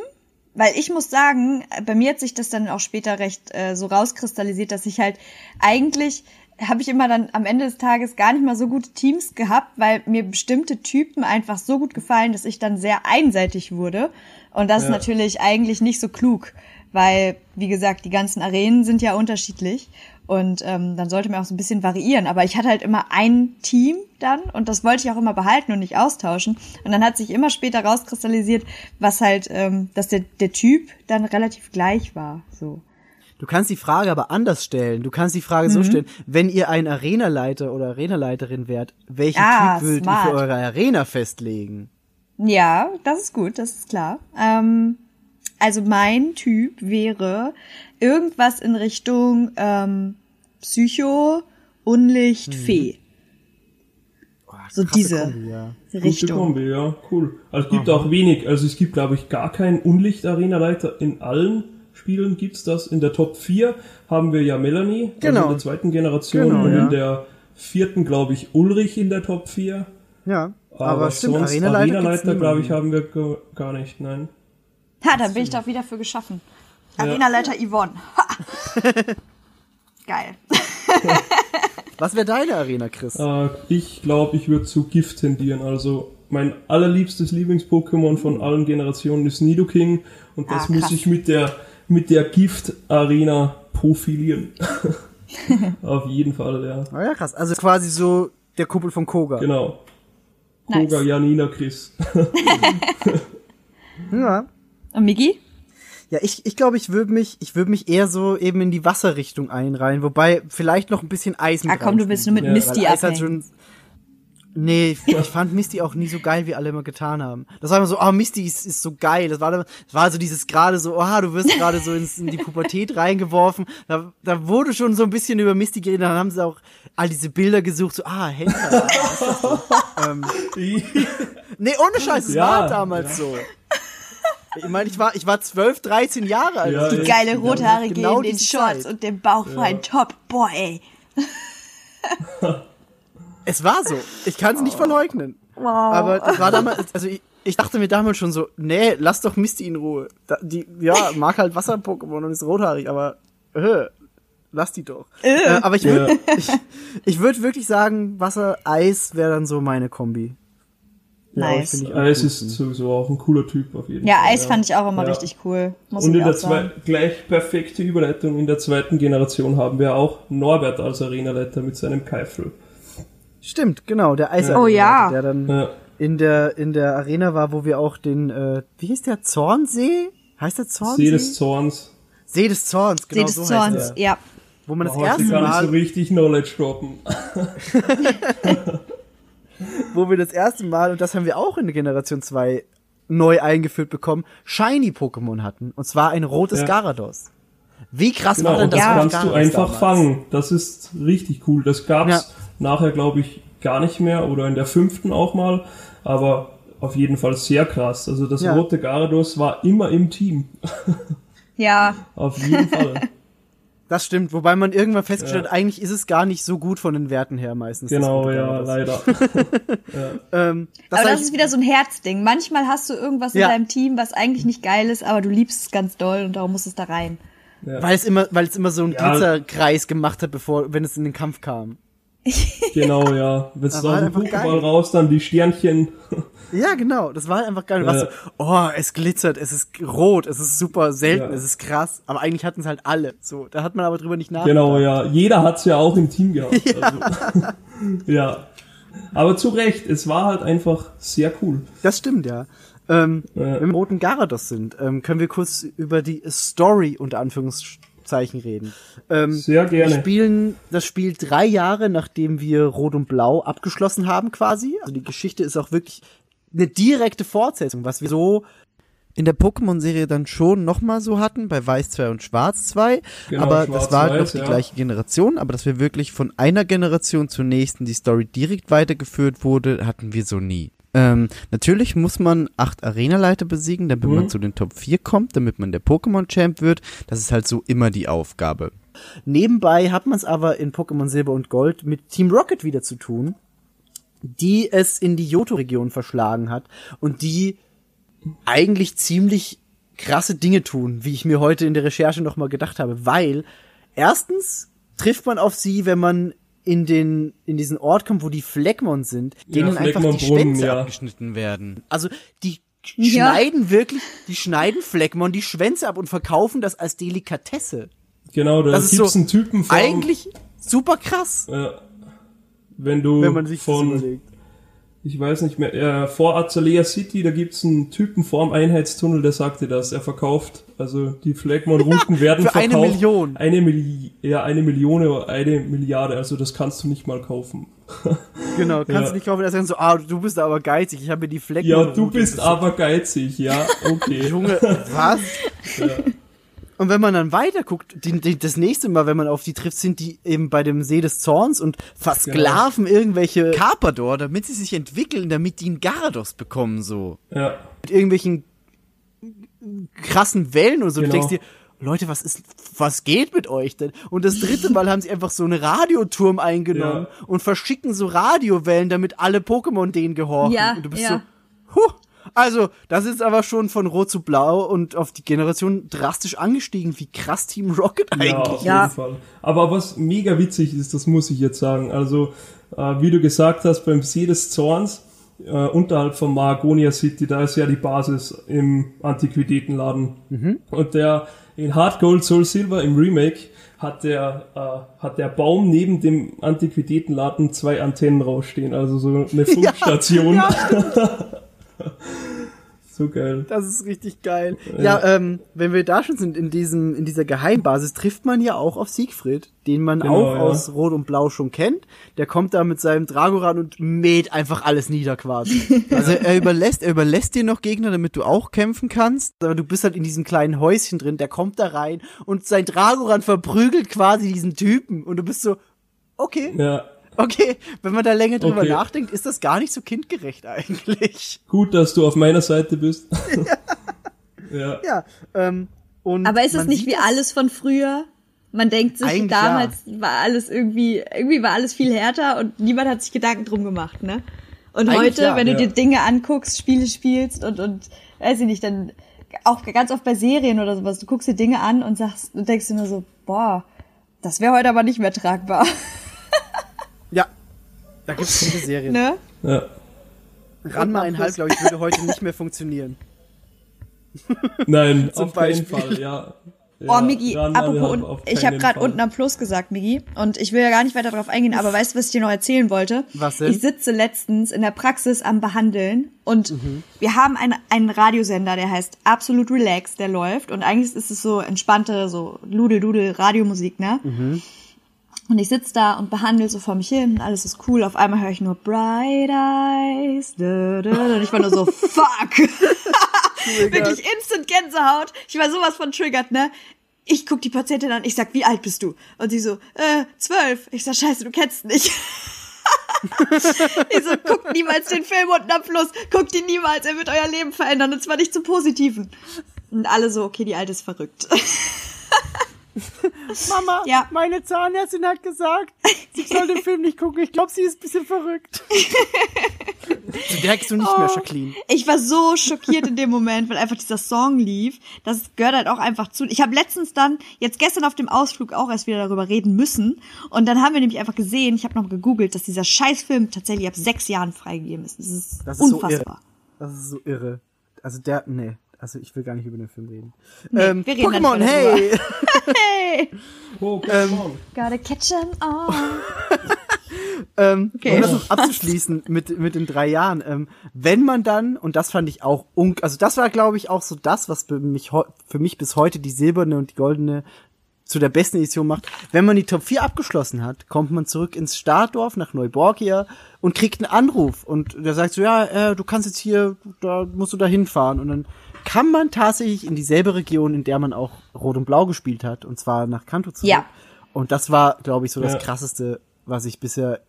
Weil ich muss sagen, bei mir hat sich das dann auch später recht äh, so rauskristallisiert, dass ich halt eigentlich habe ich immer dann am Ende des Tages gar nicht mal so gute Teams gehabt, weil mir bestimmte Typen einfach so gut gefallen, dass ich dann sehr einseitig wurde. Und das ist Ja. natürlich eigentlich nicht so klug, weil, wie gesagt, die ganzen Arenen sind ja unterschiedlich. Und ähm, dann sollte man auch so ein bisschen variieren. Aber ich hatte halt immer ein Team dann und das wollte ich auch immer behalten und nicht austauschen. Und dann hat sich immer später rauskristallisiert, was halt, ähm, dass der, der Typ dann relativ gleich war. So. Du kannst die Frage aber anders stellen. Du kannst die Frage so stellen, wenn ihr ein Arenaleiter oder Arenaleiterin wärt, welchen Ah, Typ würdet ihr smart. für eure Arena festlegen? Ja, das ist gut, das ist klar. Ähm, also mein Typ wäre irgendwas in Richtung ähm, Psycho, Unlicht, Fee. Boah, So krasse diese Kombi, ja. Gute Richtung. Kombi, ja, cool. Also es gibt auch wenig, also es gibt, glaube ich, gar keinen Unlicht-Arena-Leiter. In allen Spielen gibt's das. In der Top 4 haben wir ja Melanie, Genau. also in der zweiten Generation, Genau, und ja. in der vierten, glaube ich, Ulrich in der Top 4. Ja, aber, Aber, stimmt, sonst Arenaleiter, Arenaleiter, gibt's glaube ich, haben wir gar- gar nicht, nein. Ha, da bin ich doch wieder für geschaffen. Arenaleiter Yvonne. Ha. Geil. Was wäre deine Arena, Chris? Äh, ich glaube, ich würde zu Gift tendieren. Also mein allerliebstes Lieblings-Pokémon von allen Generationen ist Nidoking und das Ah, muss ich mit der mit der Gift-Arena profilieren. Auf jeden Fall, ja. Oh ja, krass. Also quasi so der Kumpel von Koga. Genau. Nice. Koga, Janina, Chris. Ja. Und Migi? Ja, ich, ich glaube, ich würde mich, ich würde mich eher so eben in die Wasserrichtung einreihen, wobei vielleicht noch ein bisschen Eis mit Ah komm, du bist nur mit Ja, Misty Eis halt schon, Nee, ich, ich fand Misty auch nie so geil, wie alle immer getan haben. Das war immer so, oh, Misty ist, ist so geil. Das war, das war so dieses gerade so, oh, du wirst gerade so ins, in die Pubertät reingeworfen. Da, da wurde schon so ein bisschen über Misty geredet. Dann haben sie auch all diese Bilder gesucht, so, ah, denn? ähm, nee, ohne Scheiß, es Ja, war damals so. Ich meine, ich war, ich war 12, 13 Jahre alt. Ja, Die Ja, geile rothaarige genau in den Shorts Zeit. und dem Bauch war ein Top. Boah, ey. Es war so. Ich kann es nicht verleugnen. Aber das war damals, also ich, ich dachte mir damals schon so, nee, lass doch Misty in Ruhe. Da, die, ja, mag halt Wasser-Pokémon und ist rothaarig, aber äh, lass die doch. Äh, aber ich würde Ja. ich, ich würd wirklich sagen, Wasser-Eis wäre dann so meine Kombi. Nice. Eis gut. ist sowieso auch ein cooler Typ auf jeden Ja, Fall. Eis fand ich auch immer Ja. richtig cool. Muss Und in der zwei, sagen. gleich perfekte Überleitung in der zweiten Generation haben wir auch Norbert als Arenaleiter mit seinem Keifel. Stimmt, genau, der Eis Oh ja. der dann Ja, in der in der Arena war, wo wir auch den äh, wie hieß der Zornsee? Heißt der Zornsee? See des Zorns. See des Zorns, genau Seht es so zu heißt der. Ja. Wo man das Heute erste Mal so richtig Knowledge droppen. wo wir das erste Mal, und das haben wir auch in der Generation 2 neu eingeführt bekommen, Shiny-Pokémon hatten. Und zwar ein rotes Ja. Garados. Wie krass Genau, war denn und das das Ja. kannst du Garados einfach damals? fangen. Das ist richtig cool. Das gab's Ja. nachher, glaube ich, gar nicht mehr oder in der fünften auch mal. Aber auf jeden Fall sehr krass. Also das Ja. rote Gyarados war immer im Team. Ja. Auf jeden Fall. Das stimmt, wobei man irgendwann festgestellt hat, eigentlich ist es gar nicht so gut von den Werten her meistens. genau, ja, leider. Ähm, das aber das ist wieder so ein Herzding. Manchmal hast du irgendwas Ja. in deinem Team, was eigentlich nicht geil ist, aber du liebst es ganz doll und darum muss es da rein. weil es immer, weil es immer so einen Ja. Glitzerkreis gemacht hat, bevor, wenn es in den Kampf kam. Genau, ja. Wenn es Aber aus dem geil. raus, dann die Sternchen. Ja, genau. Das war halt einfach geil. Du Ja. so, oh, es glitzert, es ist rot, es ist super selten, Ja. es ist krass. Aber eigentlich hatten es halt alle. So, da hat man aber drüber nicht nachgedacht. Genau, ja. Jeder hat's ja auch im Team gehabt. Also, ja. Aber zu Recht, es war halt einfach sehr cool. Das stimmt, ja. Ähm, Ja. Wenn wir im roten Garados sind, ähm, können wir kurz über die Story unter Anführungszeichen Zeichen reden. Ähm, Sehr gerne. Wir spielen das Spiel drei Jahre, nachdem wir Rot und Blau abgeschlossen haben, quasi. Also die Geschichte ist auch wirklich eine direkte Fortsetzung, was wir so in der Pokémon-Serie dann schon nochmal so hatten, bei Weiß 2 und Schwarz 2. Genau, aber das war halt noch die ja. gleiche Generation, aber dass wir wirklich von einer Generation zur nächsten die Story direkt weitergeführt wurde, hatten wir so nie. Ähm, natürlich muss man acht Arenaleiter besiegen, damit Mhm. man zu den Top 4 kommt, damit man der Pokémon-Champ wird. Das ist halt so immer die Aufgabe. Nebenbei hat man es aber in Pokémon Silber und Gold mit Team Rocket wieder zu tun, die es in die Johto-Region verschlagen hat und die eigentlich ziemlich krasse Dinge tun, wie ich mir heute in der Recherche nochmal gedacht habe, weil erstens trifft man auf sie, wenn man in den in diesen Ort kommt, wo die Fleckmon sind, denen einfach die Schwänze ja. abgeschnitten werden. Also die Ja. schneiden wirklich, die schneiden Fleckmon die Schwänze ab und verkaufen das als Delikatesse. Genau, da Das ist gibt's so einen Typen von, Eigentlich super krass, Ja. Wenn du wenn man sich von, ich weiß nicht mehr, äh, vor Azalea City, da gibt's einen Typen vorm Einheitstunnel, der sagte das, er verkauft, also die Flagmon-Routen werden für verkauft. eine Million. Eine Milli ja, eine Million oder eine Milliarde, also das kannst du nicht mal kaufen. Genau, kannst Ja. du nicht kaufen, dass sagen so, ah, du bist aber geizig, ich habe mir die Fleckmon. Ja, du bist aber geizig, ja, okay. Junge, was? Und wenn man dann weiter guckt, die, die, das nächste Mal, wenn man auf die trifft, sind die eben bei dem See des Zorns und versklaven irgendwelche Carpador, damit sie sich entwickeln, damit die einen Garados bekommen, so. Ja, Mit irgendwelchen krassen Wellen und so. Genau. Du denkst dir, Leute, was ist, was geht mit euch denn? Und das dritte Mal haben sie einfach so einen Radioturm eingenommen Ja. und verschicken so Radiowellen, damit alle Pokémon denen gehorchen. Ja, und du bist ja. so, huh. Also, das ist aber schon von Rot zu Blau und auf die Generation drastisch angestiegen. Wie krass Team Rocket ja, eigentlich. auf Ja. jeden Fall. Aber was mega witzig ist, das muss ich jetzt sagen, also, äh, wie du gesagt hast, beim See des Zorns, äh, unterhalb von Margonia City, da ist ja die Basis im Antiquitätenladen. Mhm. Und der in Hard Gold Soul Silver im Remake hat der, äh, hat der Baum neben dem Antiquitätenladen zwei Antennen rausstehen, also so eine Funkstation. so geil. Das ist richtig geil. Ja, ähm, wenn wir da schon sind in diesem, in dieser Geheimbasis, trifft man ja auch auf Siegfried, den man Genau, auch ja. aus Rot und Blau schon kennt. Der kommt da mit seinem Dragoran und mäht einfach alles nieder quasi. also er überlässt, er überlässt dir noch Gegner, damit du auch kämpfen kannst. Aber du bist halt in diesem kleinen Häuschen drin, der kommt da rein und sein Dragoran verprügelt quasi diesen Typen und du bist so, okay, Ja, okay. Wenn man da länger drüber Okay. nachdenkt, ist das gar nicht so kindgerecht eigentlich. gut, dass du auf meiner Seite bist. ja. Ja, ähm, und Aber ist es nicht wie alles von früher? Man denkt sich, Eigentlich damals war alles irgendwie, irgendwie war alles viel härter und niemand hat sich Gedanken drum gemacht, ne? Und Eigentlich heute, ja, wenn du ja. dir Dinge anguckst, Spiele spielst und, und, weiß ich nicht, dann auch ganz oft bei Serien oder sowas, du guckst dir Dinge an und sagst, und denkst dir nur so, boah, das wäre heute aber nicht mehr tragbar, Ja, da gibt's viele Serien. ne? ja. Ranma einhalb, glaube ich, würde heute nicht mehr funktionieren. Nein, Zum auf keinen Beispiel. Fall, ja. Oh, Migi, ran, apropos, ran, und, ich habe keinen gerade unten am Plus gesagt, Migi, und ich will ja gar nicht weiter darauf eingehen, aber weißt du, was ich dir noch erzählen wollte? Was denn? Ich sitze letztens in der Praxis am Behandeln und Mhm. wir haben einen, einen Radiosender, der heißt Absolute Relax, der läuft und eigentlich ist es so entspannte, so Ludel-Dudel Radiomusik, ne? Mhm. Und ich sitz da und behandle so vor mich hin, alles ist cool. Auf einmal höre ich nur Bright Eyes. Da, da, da. Und ich war nur so, fuck. Wirklich instant Gänsehaut. Ich war sowas von triggert, ne? Ich guck die Patientin an, ich sag, wie alt bist du? Und sie so, äh, zwölf. Ich sag, scheiße, du kennst nicht. ich so, guckt niemals den Film unten am Fluss. Guckt ihn niemals, er wird euer Leben verändern. Und zwar nicht zum Positiven. Und alle so, okay, die Alte ist verrückt. Mama, Ja. meine Zahnärztin hat gesagt, sie soll den Film nicht gucken. Ich glaube, sie ist ein bisschen verrückt. so merkst du nicht mehr, Jacqueline. Ich war so schockiert in dem Moment, weil einfach dieser Song lief. Das gehört halt auch einfach zu. Ich habe letztens dann, jetzt gestern auf dem Ausflug auch erst wieder darüber reden müssen. Und dann haben wir nämlich einfach gesehen, ich habe noch gegoogelt, dass dieser Scheißfilm tatsächlich ab sechs Jahren freigegeben ist. Das ist, Das ist so unfassbar. irre. Das ist so irre. Also der, nee. Also ich will gar nicht über den Film reden. Nee, ähm, wir reden Pokémon, hey! hey, Pokémon. gotta catch 'em all. ähm, Okay. Um das noch abzuschließen mit, mit den drei Jahren. Ähm, wenn man dann, und das fand ich auch, un also das war glaube ich auch so das, was für mich, für mich bis heute die silberne und die goldene zu der besten Edition macht. Wenn man die Top 4 abgeschlossen hat, kommt man zurück ins Startdorf nach Neuborgia und kriegt einen Anruf und der sagt so, ja, äh, du kannst jetzt hier, da musst du da hinfahren und dann kann man tatsächlich in dieselbe Region, in der man auch Rot und Blau gespielt hat, und zwar nach Kanto zurück. Ja. Und das war, glaube ich, so das Ja. krasseste, was ich bisher,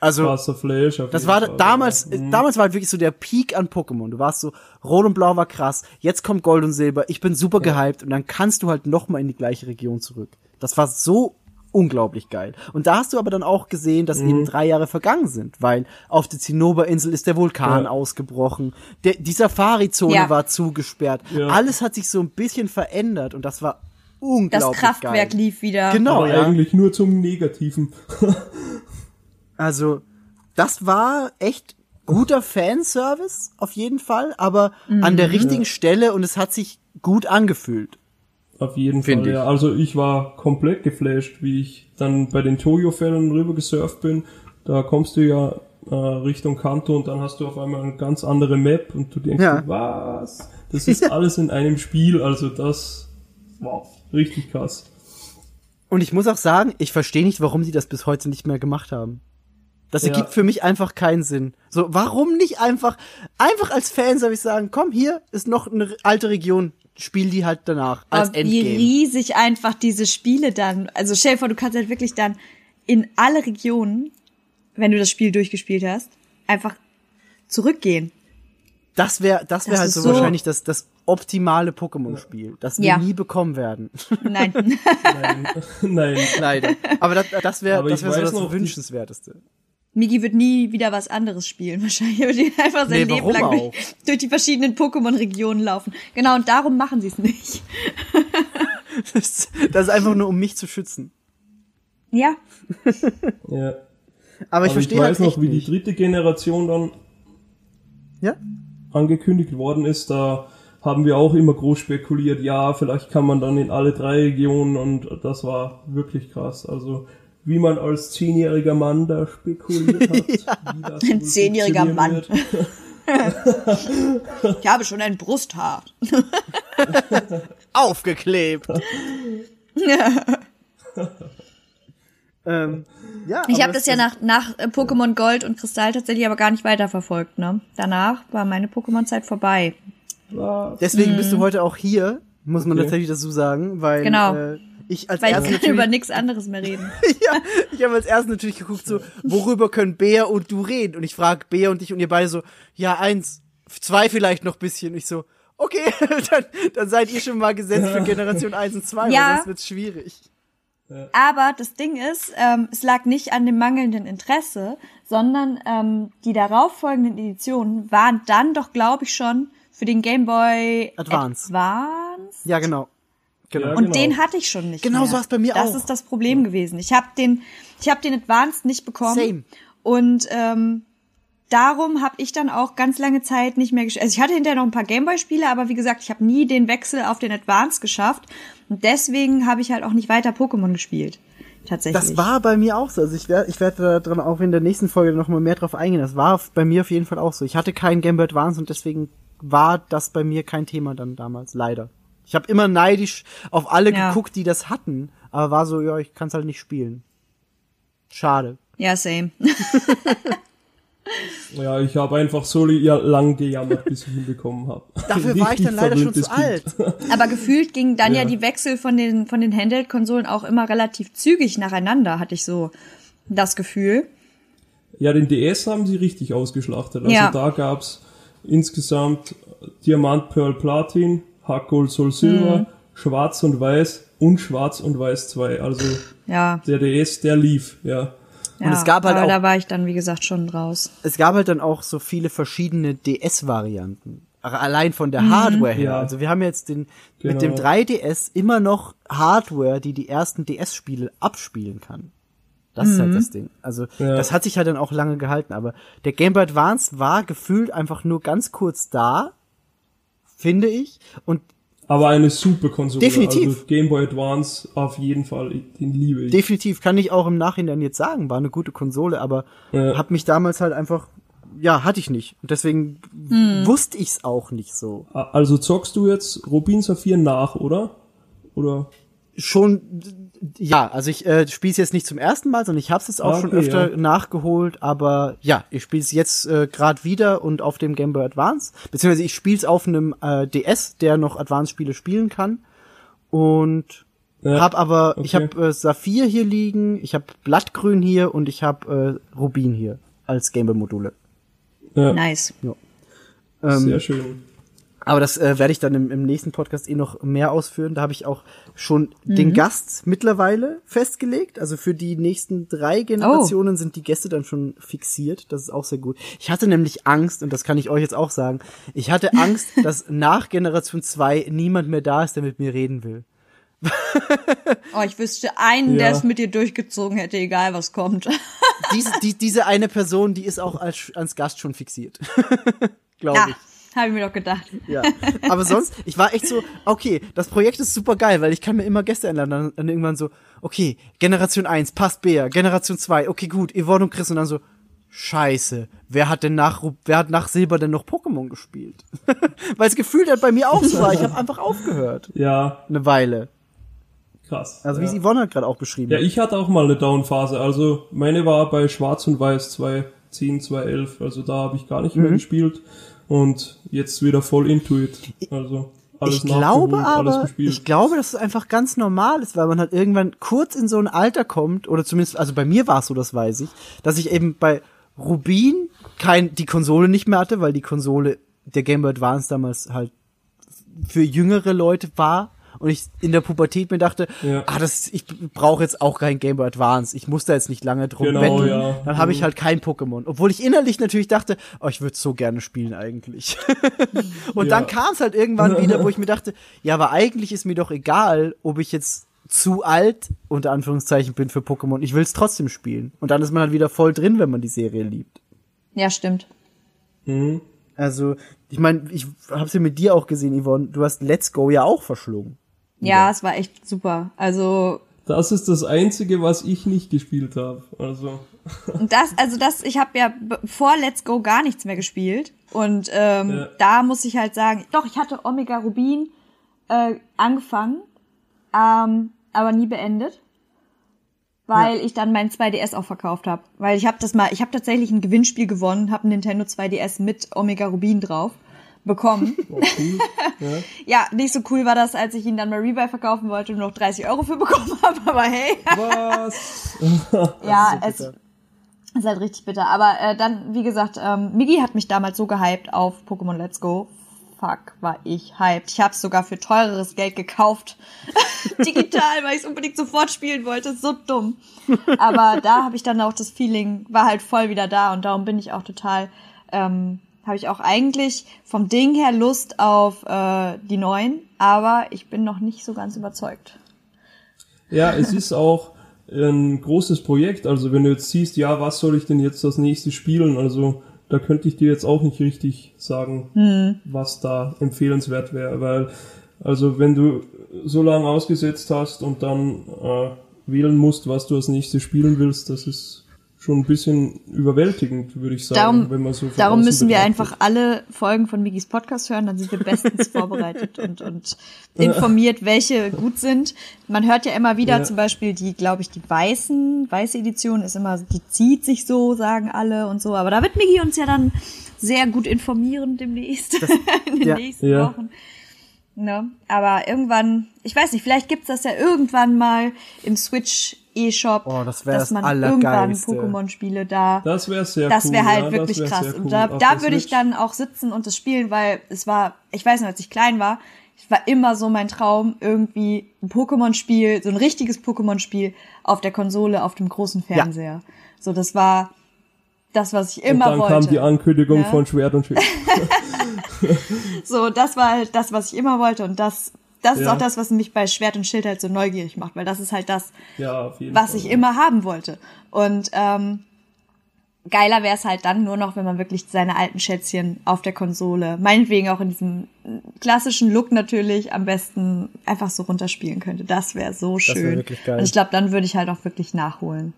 also Flash. auf das jeden war Fall, damals, ja. Mhm. damals war halt wirklich so der Peak an Pokémon. Du warst so, Rot und Blau war krass, jetzt kommt Gold und Silber, ich bin super gehypt und dann kannst du halt noch mal in die gleiche Region zurück. Das war so unglaublich geil. Und da hast du aber dann auch gesehen, dass Mhm. eben drei Jahre vergangen sind, weil auf der Zinnoberinsel ist der Vulkan Ja. ausgebrochen, der, die Safari-Zone Ja. war zugesperrt, Ja. alles hat sich so ein bisschen verändert und das war Das unglaublich Kraftwerk geil. lief wieder. Genau, Aber ja. eigentlich nur zum Negativen. Also, das war echt guter Fanservice, auf jeden Fall, aber an der richtigen Stelle und es hat sich gut angefühlt. Auf jeden Find Fall, ich. ja. Also ich war komplett geflasht, wie ich dann bei den Toyo-Fällen rüber gesurft bin. Da kommst du ja äh, Richtung Kanto und dann hast du auf einmal eine ganz andere Map und du denkst, Ja. was? Das ist alles in einem Spiel, also das, wow, richtig krass. Und ich muss auch sagen, ich verstehe nicht, warum sie das bis heute nicht mehr gemacht haben. Das Ja. ergibt für mich einfach keinen Sinn. So, warum nicht einfach, einfach als Fanservice sagen, komm, hier ist noch eine alte Region, spiel die halt danach, als Aber wie Endgame. riesig einfach diese Spiele dann, also stell dir vor, du kannst halt wirklich dann in alle Regionen, wenn du das Spiel durchgespielt hast, einfach zurückgehen. Das wäre, das wäre halt so, so- wahrscheinlich das, das optimale Pokémon-Spiel, das wir Ja. nie bekommen werden. Nein. Nein, nein. Leider. Aber das, das wäre, das wäre so das noch, die- wünschenswerteste. Migi wird nie wieder was anderes spielen. Wahrscheinlich wird er einfach sein Nee, Leben lang durch, durch die verschiedenen Pokémon-Regionen laufen. Genau, und darum machen sie es nicht. Das, das ist einfach nur, um mich zu schützen. Ja. Ja. Aber ich Aber verstehe ich halt weiß noch, echt wie die nicht. dritte Generation dann Ja? angekündigt worden ist, da haben wir auch immer groß spekuliert, ja, vielleicht kann man dann in alle drei Regionen und das war wirklich krass. Also wie man als zehnjähriger Mann da spekuliert hat. wie das Ein zehnjähriger Mann. Ich habe schon ein Brusthaar. Aufgeklebt. ähm, ja, Ich habe das ja nach, nach äh, Pokémon Gold und Kristall tatsächlich aber gar nicht weiterverfolgt. Ne? Danach war meine Pokémon-Zeit vorbei. Deswegen bist du heute auch hier, muss man Okay. tatsächlich dazu sagen, weil Genau. äh, ich als Weil ich kann über nichts anderes mehr reden. ja, ich habe als erstes natürlich geguckt, so, worüber können Bea und du reden? Und ich frage Bea und dich und ihr beide so, ja, eins, zwei vielleicht noch bisschen. Und ich so, okay, dann, dann seid ihr schon mal gesetzt für Generation 1 und 2, Ja. weil sonst wird's schwierig. Aber das Ding ist, ähm, es lag nicht an dem mangelnden Interesse, sondern ähm, die darauffolgenden Editionen waren dann doch, glaube ich, schon für den Game Boy Advance. Advance. Ja, genau. Genau. Ja, Und genau. den hatte ich schon nicht Genau mehr. so war's bei mir das auch. Das ist das Problem gewesen. Ich habe den, ich habe den Advanced nicht bekommen. Same. Und ähm, darum habe ich dann auch ganz lange Zeit nicht mehr gespielt. Also ich hatte hinterher noch ein paar Gameboy-Spiele, aber wie gesagt, ich habe nie den Wechsel auf den Advanced geschafft. Und deswegen habe ich halt auch nicht weiter Pokémon gespielt. Tatsächlich. Das war bei mir auch so. Also ich werde ich werd da dran auch in der nächsten Folge noch mal mehr drauf eingehen. Das war bei mir auf jeden Fall auch so. Ich hatte keinen Game Boy Advance und deswegen war das bei mir kein Thema dann damals, leider. Ich habe immer neidisch auf alle Ja. geguckt, die das hatten, aber war so, ja, ich kann es halt nicht spielen. Schade. Ja, same. Ja, ich habe einfach so lang gejammert, bis ich ihn bekommen habe. Dafür war ich dann leider schon zu alt. Aber gefühlt gingen dann ja. Ja. die Wechsel von den, von den Handheld-Konsolen auch immer relativ zügig nacheinander, hatte ich so das Gefühl. Ja, den DS haben sie richtig ausgeschlachtet. Also Ja. da gab's insgesamt Diamant, Pearl, Platin, Hack, Gold, Soul, Silber, Mhm. Schwarz und Weiß und Schwarz und Weiß 2. Also Ja. der DS, der lief, ja. ja. es gab halt aber auch- da war ich dann, wie gesagt, schon raus. Es gab halt dann auch so viele verschiedene DS-Varianten. Allein von Mhm. der Hardware her. Ja. Also wir haben jetzt den, mit dem Genau. 3DS immer noch Hardware, die die ersten DS-Spiele abspielen kann. Das ist halt das Ding. Also Ja. das hat sich halt dann auch lange gehalten. Aber der Game Boy Advance war gefühlt einfach nur ganz kurz da, finde ich. Und Aber eine super Konsole. Definitiv. Also Game Boy Advance auf jeden Fall, den liebe ich. definitiv kann ich auch im Nachhinein jetzt sagen, war eine gute Konsole, aber Ja. hat mich damals halt einfach, ja, hatte ich nicht. Und deswegen wusste ich's auch nicht so. also zockst du jetzt Rubin Saphir nach, oder? Oder? schon, ja, also ich äh, spiele es jetzt nicht zum ersten Mal, sondern ich habe es jetzt auch Ah, schon okay, öfter ja. nachgeholt, aber ja, ich spiele es jetzt äh, gerade wieder und auf dem Game Boy Advance, beziehungsweise ich spiele es auf einem äh, DS, der noch Advance-Spiele spielen kann und Ja, hab aber, ich okay. habe äh, Saphir hier liegen, ich habe Blattgrün hier und ich habe äh, Rubin hier als Game Boy Module. Ja, Nice. Ähm, sehr schön. Aber das äh, werde ich dann im, im nächsten Podcast eh noch mehr ausführen. Da habe ich auch schon den Gast mittlerweile festgelegt. Also für die nächsten drei Generationen sind die Gäste dann schon fixiert. Das ist auch sehr gut. Ich hatte nämlich Angst, und das kann ich euch jetzt auch sagen, ich hatte Angst, dass nach Generation 2 niemand mehr da ist, der mit mir reden will. Oh, ich wüsste einen, Ja. der es mit dir durchgezogen hätte, egal was kommt. Diese, die, diese eine Person, die ist auch als, als Gast schon fixiert. Glaube Ja, ich. Habe ich mir doch gedacht. Ja, aber sonst, ich war echt so, okay, das Projekt ist super geil, weil ich kann mir immer Gäste einladen. Dann, dann irgendwann so, okay, Generation 1, passt Bea, Generation 2, okay, gut, Yvonne und Chris und dann so, scheiße, wer hat denn nach, wer hat nach Silber denn noch Pokémon gespielt? weil es gefühlt halt bei mir auch so war, ich habe einfach aufgehört. Ja, Eine Weile. krass. Also wie ja. es Yvonne halt gerade auch beschrieben Ja, hat. ich hatte auch mal eine Down-Phase. Also meine war bei Schwarz und Weiß 2010, 2011. Also da habe ich gar nicht Mhm. mehr gespielt. Und jetzt wieder voll into it. Also alles ich glaube aber, ich glaube, dass es einfach ganz normal ist, weil man halt irgendwann kurz in so ein Alter kommt, oder zumindest, also bei mir war es so, das weiß ich, dass ich eben bei Rubin kein, die Konsole nicht mehr hatte, weil die Konsole der Game Boy Advance damals halt für jüngere Leute war und ich in der Pubertät mir dachte, Ja. ah, das, ich brauche jetzt auch kein Game Boy Advance, ich muss da jetzt nicht lange drum Genau, betteln, ja. dann habe ich Mhm. halt kein Pokémon. Obwohl ich innerlich natürlich dachte, oh, ich würde so gerne spielen eigentlich. und Ja. dann kam es halt irgendwann wieder, wo ich mir dachte, ja, aber eigentlich ist mir doch egal, ob ich jetzt zu alt, unter Anführungszeichen, bin für Pokémon. Ich will es trotzdem spielen. Und dann ist man halt wieder voll drin, wenn man die Serie liebt. Ja, stimmt. Mhm. Also, ich meine, ich hab's ja mit dir auch gesehen, Yvonne. Du hast Let's Go ja auch verschlungen. Ja, es war echt super. Also Das ist das Einzige, was ich nicht gespielt habe. Also das, also das, ich habe ja vor Let's Go gar nichts mehr gespielt. Und ähm, Ja. da muss ich halt sagen, doch, ich hatte Omega Rubin äh, angefangen, ähm, aber nie beendet. Weil ich dann mein 2DS auch verkauft habe. Weil ich habe das mal, ich habe tatsächlich ein Gewinnspiel gewonnen, habe ein Nintendo 2DS mit Omega Rubin drauf bekommen. oh, cool. ja. ja, nicht so cool war das, als ich ihn dann mal Rebuy verkaufen wollte und noch 30 Euro für bekommen habe, aber hey. Was? ja, so es ist halt richtig bitter. Aber äh, dann, wie gesagt, ähm, Migi hat mich damals so gehypt auf Pokémon Let's Go. Fuck, war ich hyped. Ich habe es sogar für teureres Geld gekauft. Digital, weil ich es unbedingt sofort spielen wollte. So dumm. Aber da habe ich dann auch das Feeling, war halt voll wieder da und darum bin ich auch total, ähm, habe ich auch eigentlich vom Ding her Lust auf äh, die neuen, aber ich bin noch nicht so ganz überzeugt. Ja, es ist auch ein großes Projekt. Also wenn du jetzt siehst, ja, was soll ich denn jetzt das nächste spielen? Also da könnte ich dir jetzt auch nicht richtig sagen, Hm. was da empfehlenswert wäre, weil also wenn du so lange ausgesetzt hast und dann äh, wählen musst, was du als nächstes spielen willst, das ist schon ein bisschen überwältigend, würde ich sagen, Darum, wenn man so von darum müssen wir einfach alle Folgen von Migis Podcast hören, dann sind wir bestens vorbereitet und, und informiert, welche gut sind. Man hört ja immer wieder Ja. zum Beispiel die, glaube ich, die weißen, weiße Edition ist immer, die zieht sich so, sagen alle und so. Aber da wird Migi uns ja dann sehr gut informieren demnächst, in den ja. nächsten Ja. Wochen. Ne? Aber irgendwann, ich weiß nicht, vielleicht gibt's das ja irgendwann mal im Switch E-Shop, Oh, das dass das man Allergeilste. irgendwann Pokémon-Spiele da Das wäre sehr das cool. wäre halt ja, wirklich das wär krass. sehr Und cool. da, Auf da würde ich dann auch sitzen und das spielen, weil es war, ich weiß noch, als ich klein war, es war immer so mein Traum, irgendwie ein Pokémon-Spiel, so ein richtiges Pokémon-Spiel auf der Konsole, auf dem großen Fernseher. So, das war das, was ich Und immer dann wollte. kam die Ankündigung Ja. von Schwert und Schild. So, das war halt das, was ich immer wollte und das, das ist Ja. auch das, was mich bei Schwert und Schild halt so neugierig macht, weil das ist halt das, Ja, was Fall. ich immer haben wollte. Und ähm, geiler wäre es halt dann nur noch, wenn man wirklich seine alten Schätzchen auf der Konsole, meinetwegen auch in diesem klassischen Look natürlich, am besten einfach so runterspielen könnte. Das wäre so schön. wär wirklich geil. Und ich glaube, dann würde ich halt auch wirklich nachholen.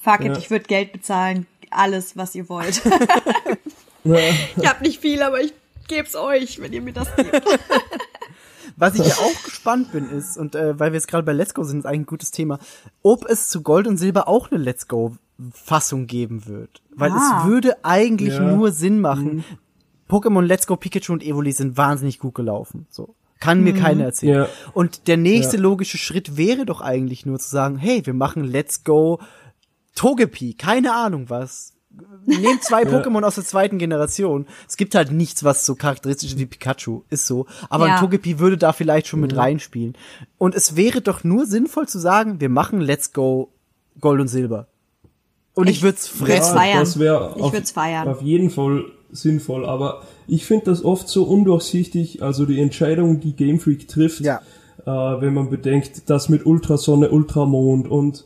Fuck it, Ja. ich würde Geld bezahlen, alles, was ihr wollt. ich habe nicht viel, aber ich geb's euch, wenn ihr mir das gebt. Was ich ja auch gespannt bin, ist, und äh, weil wir jetzt gerade bei Let's Go sind, ist eigentlich ein gutes Thema, ob es zu Gold und Silber auch eine Let's Go-Fassung geben wird. Weil Ah. es würde eigentlich Ja. nur Sinn machen. Pokémon Let's Go, Pikachu und Evoli sind wahnsinnig gut gelaufen. So. Kann mir keiner erzählen. Ja. Und der nächste Ja. logische Schritt wäre doch eigentlich nur zu sagen, hey, wir machen Let's Go Togepi, keine Ahnung was. Nehmt zwei Pokémon aus der zweiten Generation. Es gibt halt nichts, was so charakteristisch ist wie Pikachu, ist so. Aber Ja. ein Togepi würde da vielleicht schon mit reinspielen. Und es wäre doch nur sinnvoll zu sagen, wir machen Let's Go Gold und Silber. Und ich, Ich würde es würd's fressen. feiern. Das wäre Ich auf, würd's feiern. auf jeden Fall sinnvoll, aber ich finde das oft so undurchsichtig, also die Entscheidung, die Game Freak trifft, Ja. äh, wenn man bedenkt, das mit Ultrasonne, Ultramond und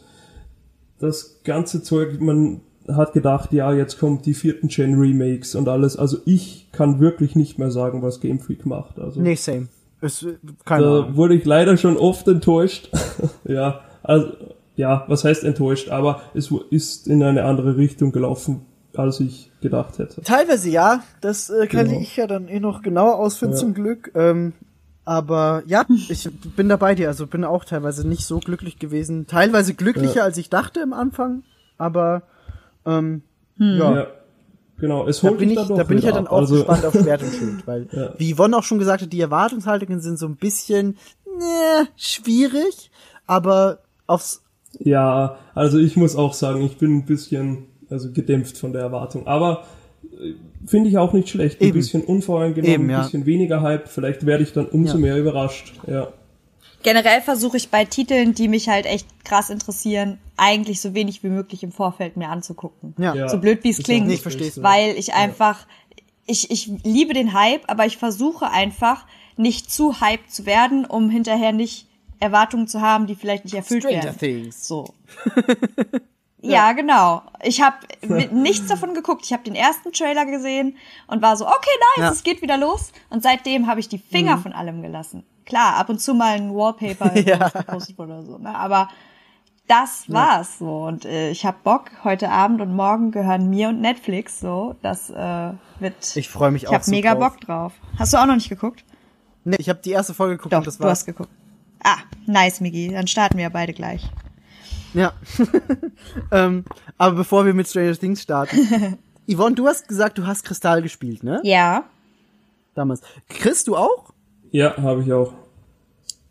das ganze Zeug, man hat gedacht, ja, jetzt kommt die vierten Gen Remakes und alles, also ich kann wirklich nicht mehr sagen, was Game Freak macht, also Nee, same. Es, äh, keine da Ahnung. wurde ich leider schon oft enttäuscht, ja, also, ja, was heißt enttäuscht, aber es ist in eine andere Richtung gelaufen, als ich gedacht hätte. Teilweise ja, das äh, kann Genau. ich ja dann eh noch genauer ausführen Ja. zum Glück. Ähm, aber ja, ich bin da bei dir, also bin auch teilweise nicht so glücklich gewesen. Teilweise glücklicher, als ich dachte im Anfang, aber ähm, ja. Ja, genau. Es Da holt bin dich ich, doch da bin ich ja wieder dann auch also, gespannt auf Schwert und Schild, weil, Ja. wie Yvonne auch schon gesagt hat, die Erwartungshaltungen sind so ein bisschen, ne, schwierig, aber aufs, Ja, also ich muss auch sagen, ich bin ein bisschen also gedämpft von der Erwartung. Aber äh, finde ich auch nicht schlecht. Ein Eben. bisschen unvoreingenommen, Eben, ja. ein bisschen weniger Hype. Vielleicht werde ich dann umso Ja. mehr überrascht. Ja. Generell versuche ich bei Titeln, die mich halt echt krass interessieren, eigentlich so wenig wie möglich im Vorfeld mir anzugucken. ja. Ja. So blöd wie es klingt. ich versteh's. so. Weil ich einfach, ich, ich liebe den Hype, aber ich versuche einfach nicht zu hyped zu werden, um hinterher nicht Erwartungen zu haben, die vielleicht nicht erfüllt Stranger werden. Things. So. ja. genau. Ich habe nichts davon geguckt. Ich habe den ersten Trailer gesehen und war so, okay, nice, Ja. Mhm. es geht wieder los. Und seitdem habe ich die Finger von allem gelassen. Klar, ab und zu mal ein Wallpaper, Ja. ja. gepostet oder so. Ne? Aber das war's so. Und äh, ich habe Bock. Heute Abend und morgen gehören mir und Netflix so. Das äh, wird. Ich freu mich Ich auch habe so mega drauf. Bock drauf. Hast du auch noch nicht geguckt? Nee, ich habe die erste Folge geguckt Doch, und das du war hast geguckt. Ah, nice, Migi. Dann starten wir beide gleich. Ja. ähm, aber bevor wir mit Stranger Things starten. Yvonne, du hast gesagt, du hast Kristall gespielt, ne? Ja. Damals. Chris, du auch? Ja, habe ich auch.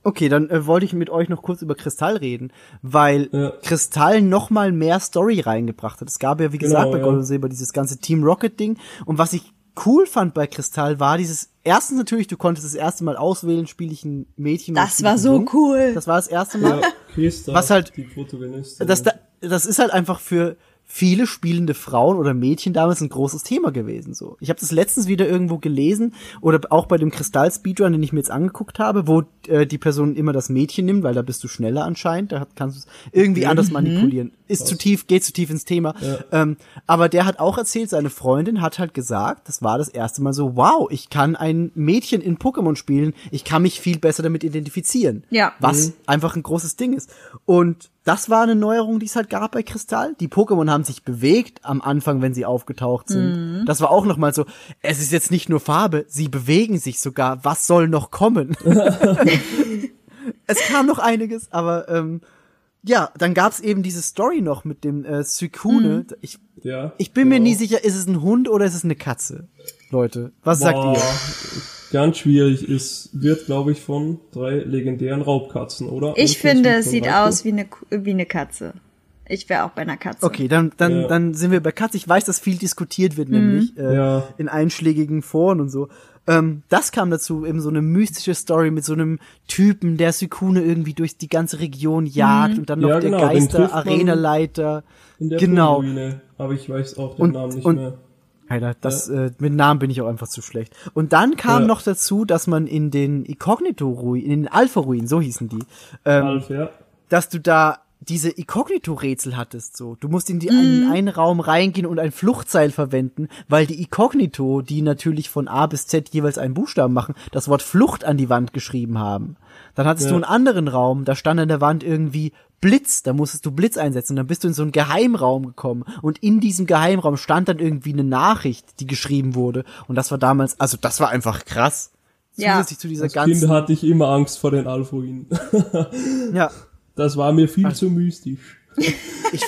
Okay, dann äh, wollte ich mit euch noch kurz über Kristall reden, weil Ja. Kristall noch mal mehr Story reingebracht hat. Es gab ja, wie Genau, gesagt, bei ja. Gold und Silber dieses ganze Team Rocket Ding. Und was ich cool fand bei Kristall war dieses, erstens natürlich, du konntest das erste Mal auswählen, spiele ich ein Mädchen Das war so Jungen. cool. Das war das erste Mal. Ja, Christa, Was halt- die Protagonistin. das, da- das ist halt einfach für viele spielende Frauen oder Mädchen damals ein großes Thema gewesen. So, ich habe das letztens wieder irgendwo gelesen oder auch bei dem Kristall Speedrun, den ich mir jetzt angeguckt habe, wo äh, die Person immer das Mädchen nimmt, weil da bist du schneller anscheinend. Da kannst du es irgendwie anders manipulieren. Ist zu tief, geht zu tief ins Thema. Ähm, aber der hat auch erzählt, seine Freundin hat halt gesagt, das war das erste Mal so, wow, ich kann ein Mädchen in Pokémon spielen, ich kann mich viel besser damit identifizieren. Ja. Was einfach ein großes Ding ist. Und das war eine Neuerung, die es halt gab bei Kristall. Die Pokémon haben sich bewegt am Anfang, wenn sie aufgetaucht sind. Das war auch noch mal so, es ist jetzt nicht nur Farbe, sie bewegen sich sogar. Was soll noch kommen? es kam noch einiges, aber ähm, ja, dann gab's eben diese Story noch mit dem äh, Sukune. Ich, ja, ich bin mir genau. nie sicher, ist es ein Hund oder ist es eine Katze? Leute, was sagt Boah, ihr? Ganz schwierig. Es wird, glaube ich, von drei legendären Raubkatzen, oder? Ich Und finde, es sieht Raikou. aus wie eine, wie eine Katze. Ich wäre auch bei einer Katze. Okay, dann, dann, Ja. dann sind wir bei Katz. Ich weiß, dass viel diskutiert wird, nämlich äh, Ja. in einschlägigen Foren und so. Ähm, das kam dazu, eben so eine mystische Story mit so einem Typen, der Sykune irgendwie durch die ganze Region jagt und dann noch Ja, der genau, den trifft man Geister-Arena-Leiter. In der Genau. Ruine, aber ich weiß auch den Und- Namen nicht und- mehr. Alter, das, äh, mit Namen bin ich auch einfach zu schlecht. Und dann kam Ja. noch dazu, dass man in den Inkognito-Ruinen, in den Alpha-Ruinen, so hießen die, ähm, Alf, ja. dass du da diese Inkognito-Rätsel hattest, so. Du musst in die in einen Raum reingehen und ein Fluchtseil verwenden, weil die Inkognito, die natürlich von A bis Z jeweils einen Buchstaben machen, das Wort Flucht an die Wand geschrieben haben. Dann hattest Ja. du einen anderen Raum, da stand an der Wand irgendwie Blitz, da musstest du Blitz einsetzen, und dann bist du in so einen Geheimraum gekommen und in diesem Geheimraum stand dann irgendwie eine Nachricht, die geschrieben wurde und das war damals, also das war einfach krass. Ja. Zusätzlich zu dieser Als ganzen. Kind hatte ich immer Angst vor den Alphuinen. ja, Das war mir viel Also zu mystisch. ich,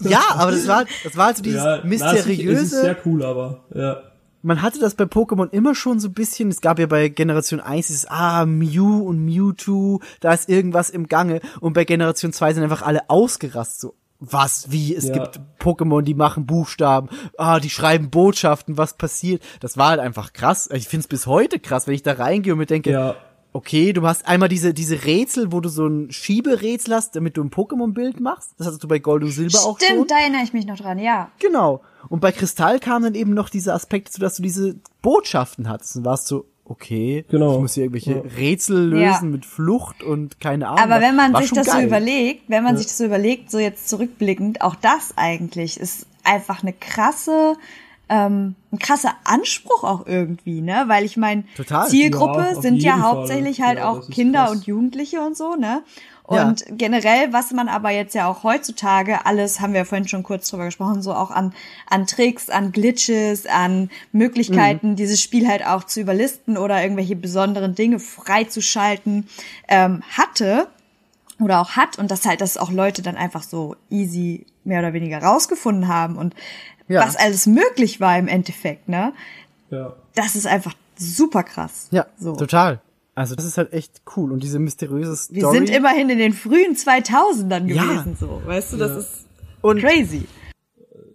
ja, aber das war, das war also dieses Ja, na, es ist- mysteriöse. sehr cool, aber ja. Man hatte das bei Pokémon immer schon so ein bisschen, es gab ja bei Generation 1 dieses, ah, Mew und Mewtwo, da ist irgendwas im Gange. Und bei Generation 2 sind einfach alle ausgerastet, so, was, wie, es Ja. gibt Pokémon, die machen Buchstaben, ah, die schreiben Botschaften, was passiert, das war halt einfach krass, ich find's bis heute krass, wenn ich da reingehe und mir denke, Ja, okay, du hast einmal diese, diese Rätsel, wo du so ein Schieberätsel hast, damit du ein Pokémon-Bild machst, das hattest du bei Gold und Silber auch schon. Stimmt, da erinnere ich mich noch dran, ja. Genau. Und bei Kristall kam dann eben noch dieser Aspekt, zu, dass du diese Botschaften hattest. Und warst so, okay, Genau. ich muss hier irgendwelche Ja. Rätsel lösen Ja. mit Flucht und keine Ahnung. Aber wenn man War sich das so geil. überlegt, wenn man sich das so überlegt, so jetzt zurückblickend, auch das eigentlich ist einfach eine krasse, ähm, ein krasser Anspruch auch irgendwie, ne? Weil ich meine, Total. Zielgruppe Ja, sind ja jeden Fall. hauptsächlich halt Ja, auch das Kinder krass. und Jugendliche und so, ne? Ja. Und generell, was man aber jetzt ja auch heutzutage alles, haben wir ja vorhin schon kurz drüber gesprochen, so auch an, an Tricks, an Glitches, an Möglichkeiten, dieses Spiel halt auch zu überlisten oder irgendwelche besonderen Dinge freizuschalten, ähm, hatte oder auch hat und dass halt das auch Leute dann einfach so easy mehr oder weniger rausgefunden haben und Ja. was alles möglich war im Endeffekt, ne? ja. Das ist einfach super krass. Ja, so. total. Also das ist halt echt cool. Und diese mysteriöse Story. Wir sind immerhin in den frühen 2000ern Ja. gewesen, so, weißt du, das Ja. ist und crazy.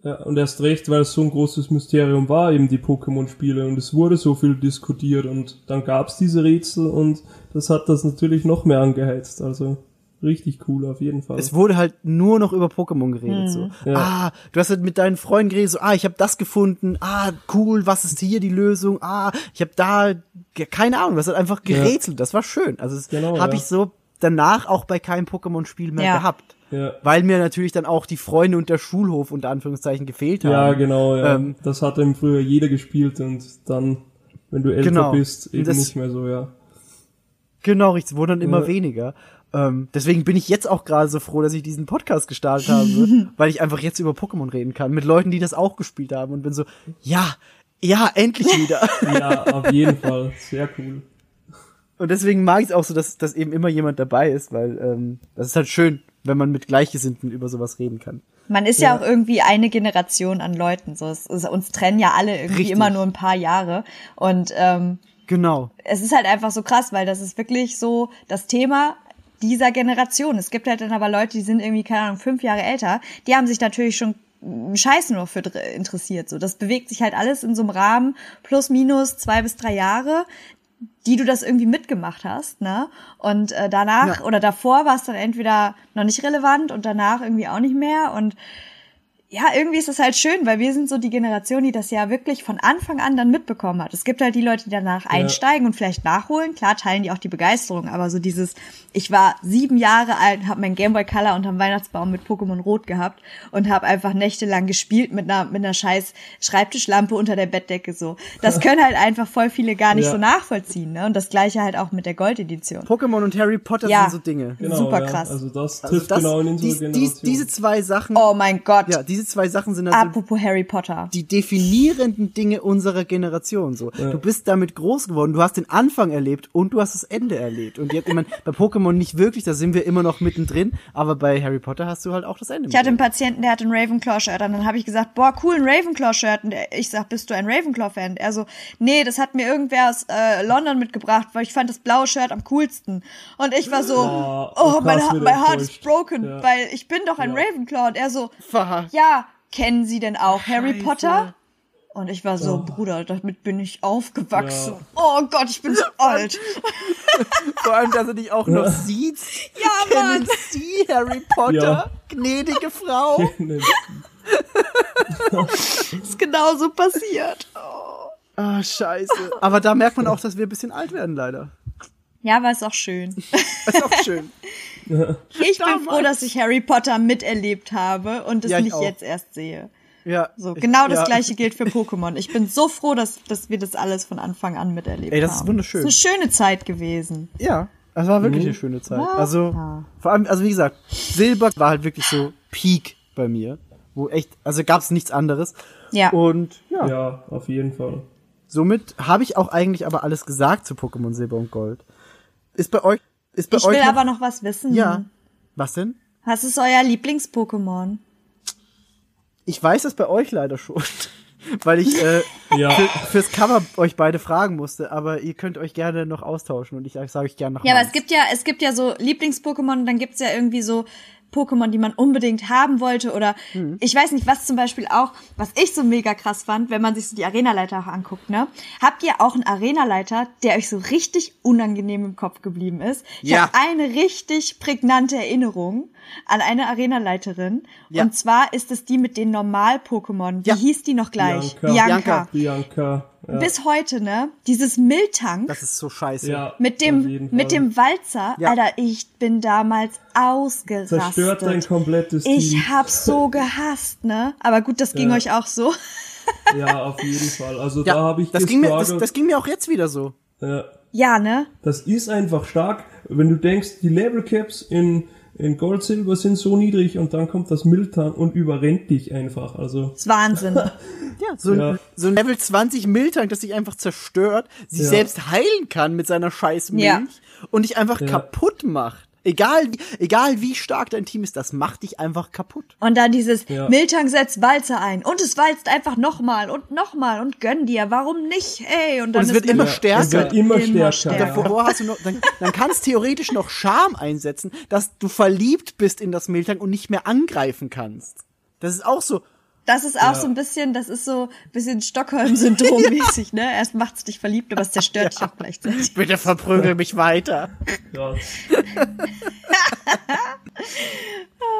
Ja, und erst recht, weil es so ein großes Mysterium war, eben die Pokémon-Spiele und es wurde so viel diskutiert und dann gab's diese Rätsel und das hat das natürlich noch mehr angeheizt. Also richtig cool auf jeden Fall. es wurde halt nur noch über Pokémon geredet. So. Ja. Ah, du hast halt mit deinen Freunden geredet, so, ah, ich habe das gefunden, ah, cool, was ist hier die Lösung? Ah, ich habe da, ja, keine Ahnung, das hat einfach gerätselt, das war schön. Also das Genau, habe ja. ich so danach auch bei keinem Pokémon-Spiel mehr Ja. gehabt. ja. Weil mir natürlich dann auch die Freunde und der Schulhof unter Anführungszeichen gefehlt haben. ja, genau, ja. Ähm, das hat eben früher jeder gespielt und dann, wenn du älter Genau. bist, eben Das- nicht mehr so, ja. Genau, richtig, es wurden dann immer Ja. weniger. Ähm, deswegen bin ich jetzt auch gerade so froh, dass ich diesen Podcast gestartet habe, weil ich einfach jetzt über Pokémon reden kann, mit Leuten, die das auch gespielt haben und bin so, ja, ja, endlich wieder. Ja, auf jeden Fall. Sehr cool. und deswegen mag ich es auch so, dass, dass eben immer jemand dabei ist, weil ähm, das ist halt schön, wenn man mit Gleichgesinnten über sowas reden kann. Man ist ja. auch irgendwie eine Generation an Leuten. So, es, es, uns trennen ja alle irgendwie Richtig. immer nur ein paar Jahre. Und ähm, Genau. es ist halt einfach so krass, weil das ist wirklich so das Thema dieser Generation. Es gibt halt dann aber Leute, die sind irgendwie, keine Ahnung, fünf Jahre älter, die haben sich natürlich schon einen Scheiß nur für interessiert. So, das bewegt sich halt alles in so einem Rahmen plus minus zwei bis drei Jahre, die du das irgendwie mitgemacht hast, ne? Und äh, danach Ja. oder davor war es dann entweder noch nicht relevant und danach irgendwie auch nicht mehr und ja, irgendwie ist das halt schön, weil wir sind so die Generation, die das ja wirklich von Anfang an dann mitbekommen hat. Es gibt halt die Leute, die danach einsteigen und vielleicht nachholen. Klar teilen die auch die Begeisterung, aber so dieses, ich war sieben Jahre alt, habe mein Gameboy Color unterm Weihnachtsbaum mit Pokémon Rot gehabt und habe einfach nächtelang gespielt mit einer mit einer scheiß Schreibtischlampe unter der Bettdecke so. Das können halt einfach voll viele gar nicht Ja. so nachvollziehen, ne? Und das gleiche halt auch mit der Gold-Edition. Pokémon und Harry Potter Ja. sind so Dinge. Genau, Super ja. krass. Also das Also trifft das, genau in unsere dies, Generation. dies, diese zwei Sachen, Oh mein Gott. ja, diese zwei Sachen sind also Apropos Harry Potter. die definierenden Dinge unserer Generation. So, du bist damit groß geworden, du hast den Anfang erlebt und du hast das Ende erlebt. Und jetzt, ich meine, bei Pokémon nicht wirklich, da sind wir immer noch mittendrin, aber bei Harry Potter hast du halt auch das Ende. Ich hatte einen. Patienten, der hatte ein Ravenclaw-Shirt an. Dann habe ich gesagt, boah, cool, ein Ravenclaw-Shirt. Und ich sag, bist du ein Ravenclaw-Fan? Er so, nee, das hat mir irgendwer aus äh, London mitgebracht, weil ich fand das blaue Shirt am coolsten. Und ich war so, Oh, oh, oh, mein, Ha- mein Heart is broken, Ja. weil ich bin doch ein Ja. Ravenclaw. Und er so, Verhakt. ja, kennen Sie denn auch Harry Scheiße. Potter? Und ich war so, Bruder, damit bin ich aufgewachsen. Ja. Oh Gott, ich bin so alt. Vor allem, dass er dich auch noch sieht. Ja, Mann. Kennen Sie Harry Potter? Ja. Gnädige Frau. ist genau so passiert. Ah, scheiße. Aber da merkt man auch, dass wir ein bisschen alt werden, leider. Ja, aber ist auch schön. Ist auch schön. Ich bin froh, dass ich Harry Potter miterlebt habe und es Ja, ich nicht auch. jetzt erst sehe. Ja. So, ich- genau das ja. gleiche gilt für Pokémon. Ich bin so froh, dass, dass wir das alles von Anfang an miterlebt haben. Ey, das ist wunderschön. Das ist eine schöne Zeit gewesen. Ja, das war wirklich eine schöne Zeit. Also, vor allem, also wie gesagt, Silber war halt wirklich so Peak bei mir. Wo echt, also gab's nichts anderes. Ja. Und ja, Ja, auf jeden Fall. somit habe ich auch eigentlich aber alles gesagt zu Pokémon Silber und Gold. Ist bei euch, ist bei Ich euch will noch, aber noch was wissen. ja. Was denn? Was ist euer Lieblings-Pokémon? Ich weiß das bei euch leider schon, weil ich äh, Ja, für, fürs Cover euch beide fragen musste, aber ihr könnt euch gerne noch austauschen und ich sage euch gerne noch Ja, aber meins. es gibt ja, es gibt ja so Lieblings-Pokémon und dann gibt's ja irgendwie so Pokémon, die man unbedingt haben wollte oder Mhm. ich weiß nicht, was zum Beispiel auch, was ich so mega krass fand, wenn man sich so die Arenaleiter auch anguckt, ne? Habt ihr auch einen Arenaleiter, der euch so richtig unangenehm im Kopf geblieben ist? Ich Ja. habe eine richtig prägnante Erinnerung an eine Arenaleiterin Ja. und zwar ist es die mit den Normal-Pokémon. Wie Ja. hieß die noch gleich? Bianca. Bianca. Ja. Bis heute, ne? Dieses Miltank Das ist so scheiße. ja, mit dem mit dem Walzer, Ja. Alter, ich bin damals ausgerastet. Zerstört dein komplettes Team. ich hab's so gehasst, ne? Aber gut, das ging Ja. euch auch so. Ja, auf jeden Fall. Also Ja, da habe ich das ging, mir, das, das ging mir auch jetzt wieder so. ja, Ja, ne? das ist einfach stark. Wenn du denkst, die Level Caps in, in Gold Silver sind so niedrig und dann kommt das Miltan und überrennt dich einfach. Also Das ist Wahnsinn. Ja, so, Ja. Ein, so ein Level 20 Miltank, das sich einfach zerstört, sich Ja. selbst heilen kann mit seiner scheiß Milch Ja. und dich einfach Ja. kaputt macht. Egal, wie- egal wie stark dein Team ist, das macht dich einfach kaputt. Und dann dieses Ja. Miltank setzt Walzer ein und es walzt einfach nochmal und nochmal und gönn dir, warum nicht? Ey, und dann es ist wird immer stärker. Es wird immer, Immer stärker. stärker. Davor hast du noch, dann, dann kannst theoretisch noch Charme einsetzen, dass du verliebt bist in das Miltank und nicht mehr angreifen kannst. Das ist auch so. Das ist auch so ein bisschen, das ist so ein bisschen Stockholm-Syndrom mäßig, ne? Erst macht's dich verliebt, aber es zerstört dich auch gleichzeitig. Bitte verprügel mich weiter.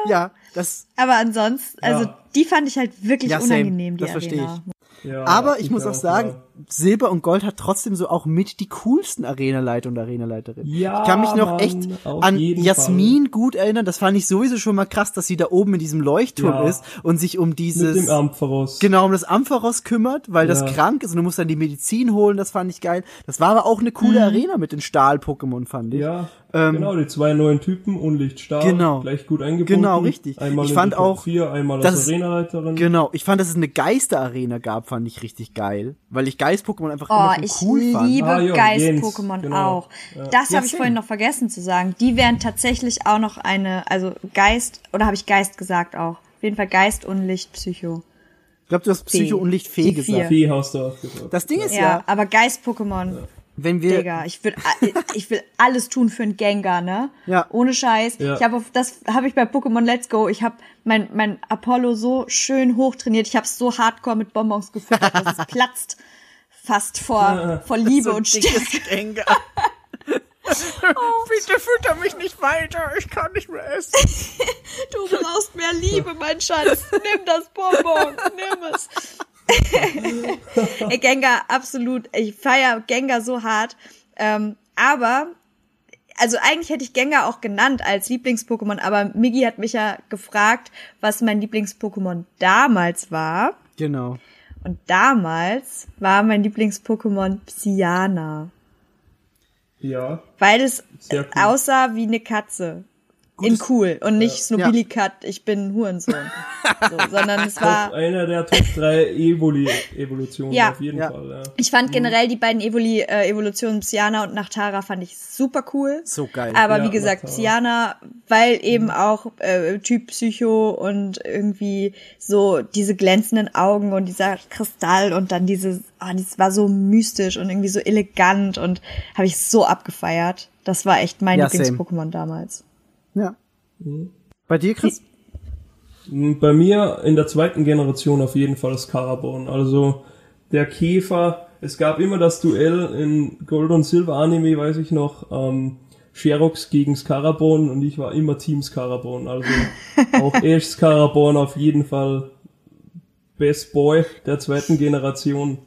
Ja, das. Aber ansonsten, also Ja. die fand ich halt wirklich Ja, same. unangenehm, die Das Arena. Ja, Aber ich muss auch auch, sagen, ja. Silber und Gold hat trotzdem so auch mit die coolsten Arenaleiter und Arenaleiterinnen. Ja, ich kann mich noch Mann, echt an Jasmin gut erinnern. Das fand ich sowieso schon mal krass, dass sie da oben in diesem Leuchtturm Ja. ist und sich um Mit dieses dem Ampharos. genau um das Ampharos kümmert, weil das krank ist und du musst dann die Medizin holen. Das fand ich geil. Das war aber auch eine coole Arena mit den Stahl-Pokémon, fand ich. Ja, Ähm, genau, die zwei neuen Typen, Unlicht Stahl, Genau. gleich gut eingebunden. Genau, richtig. Einmal Ich fand auch, 4, einmal dass als es- Arenaleiterin. Genau, ich fand, dass es eine Geister-Arena gab, fand ich richtig geil, weil ich Geist-Pokémon einfach Oh, immer ich cool fand. liebe Ah, ja, Geist-Pokémon Jens, genau. auch. Das Ja, habe ich vorhin noch vergessen zu sagen. Die wären tatsächlich auch noch eine, also Geist, oder habe ich Geist gesagt auch? Auf jeden Fall Geist, Unlicht, Psycho. Ich glaube, du hast Psycho Fee. und Licht Fee Die gesagt. vier. Fee hast du auch gesagt. Das Ding ist Ja, ja, aber Geist-Pokémon, wenn wir Digga, ich will, ich will alles tun für einen Gengar, ne? Ja. Ohne Scheiß. Ja. Ich habe auf das habe ich bei Pokémon Let's Go. Ich habe mein mein Apollo so schön hochtrainiert. Ich habe es so hardcore mit Bonbons gefüttert, dass es platzt fast vor vor Liebe so und Stärke. Gengar. Bitte fütter mich nicht weiter, ich kann nicht mehr essen. Du brauchst mehr Liebe, mein Schatz. Nimm das Bonbon, nimm es. Ey, Gengar, absolut. Ich feier Gengar so hart. Ähm, aber, also eigentlich hätte ich Gengar auch genannt als Lieblings-Pokémon, aber Miggy hat mich ja gefragt, was mein Lieblings-Pokémon damals war. Genau. Und damals war mein Lieblings-Pokémon Psyana. Ja, Weil es cool. aussah wie eine Katze. In cool und nicht Ja. Snobili-Cut, ich bin Hurensohn. so, sondern es war, einer der Top 3 Evoli Evolutionen Ja. auf jeden Ja. Fall. Ja. ich fand generell die beiden Evoli, äh, Evolutionen Psyana und Nachtara fand ich super cool. So geil. Aber Ja, wie gesagt, Nachtara. Psyana, weil eben auch äh, Typ Psycho und irgendwie so diese glänzenden Augen und dieser Kristall und dann diese, ah, das war so mystisch und irgendwie so elegant und habe ich so abgefeiert. Das war echt mein. Lieblings-Pokémon damals. Ja. Bei dir, Chris? Bei mir in der zweiten Generation auf jeden Fall das Karabon. Also der Käfer. Es gab immer das Duell in Gold und Silver Anime, weiß ich noch. Ähm, Sherox gegen Scarabon und ich war immer Team Scarabon. Also auch Ash Scarabon auf jeden Fall Best Boy der zweiten Generation.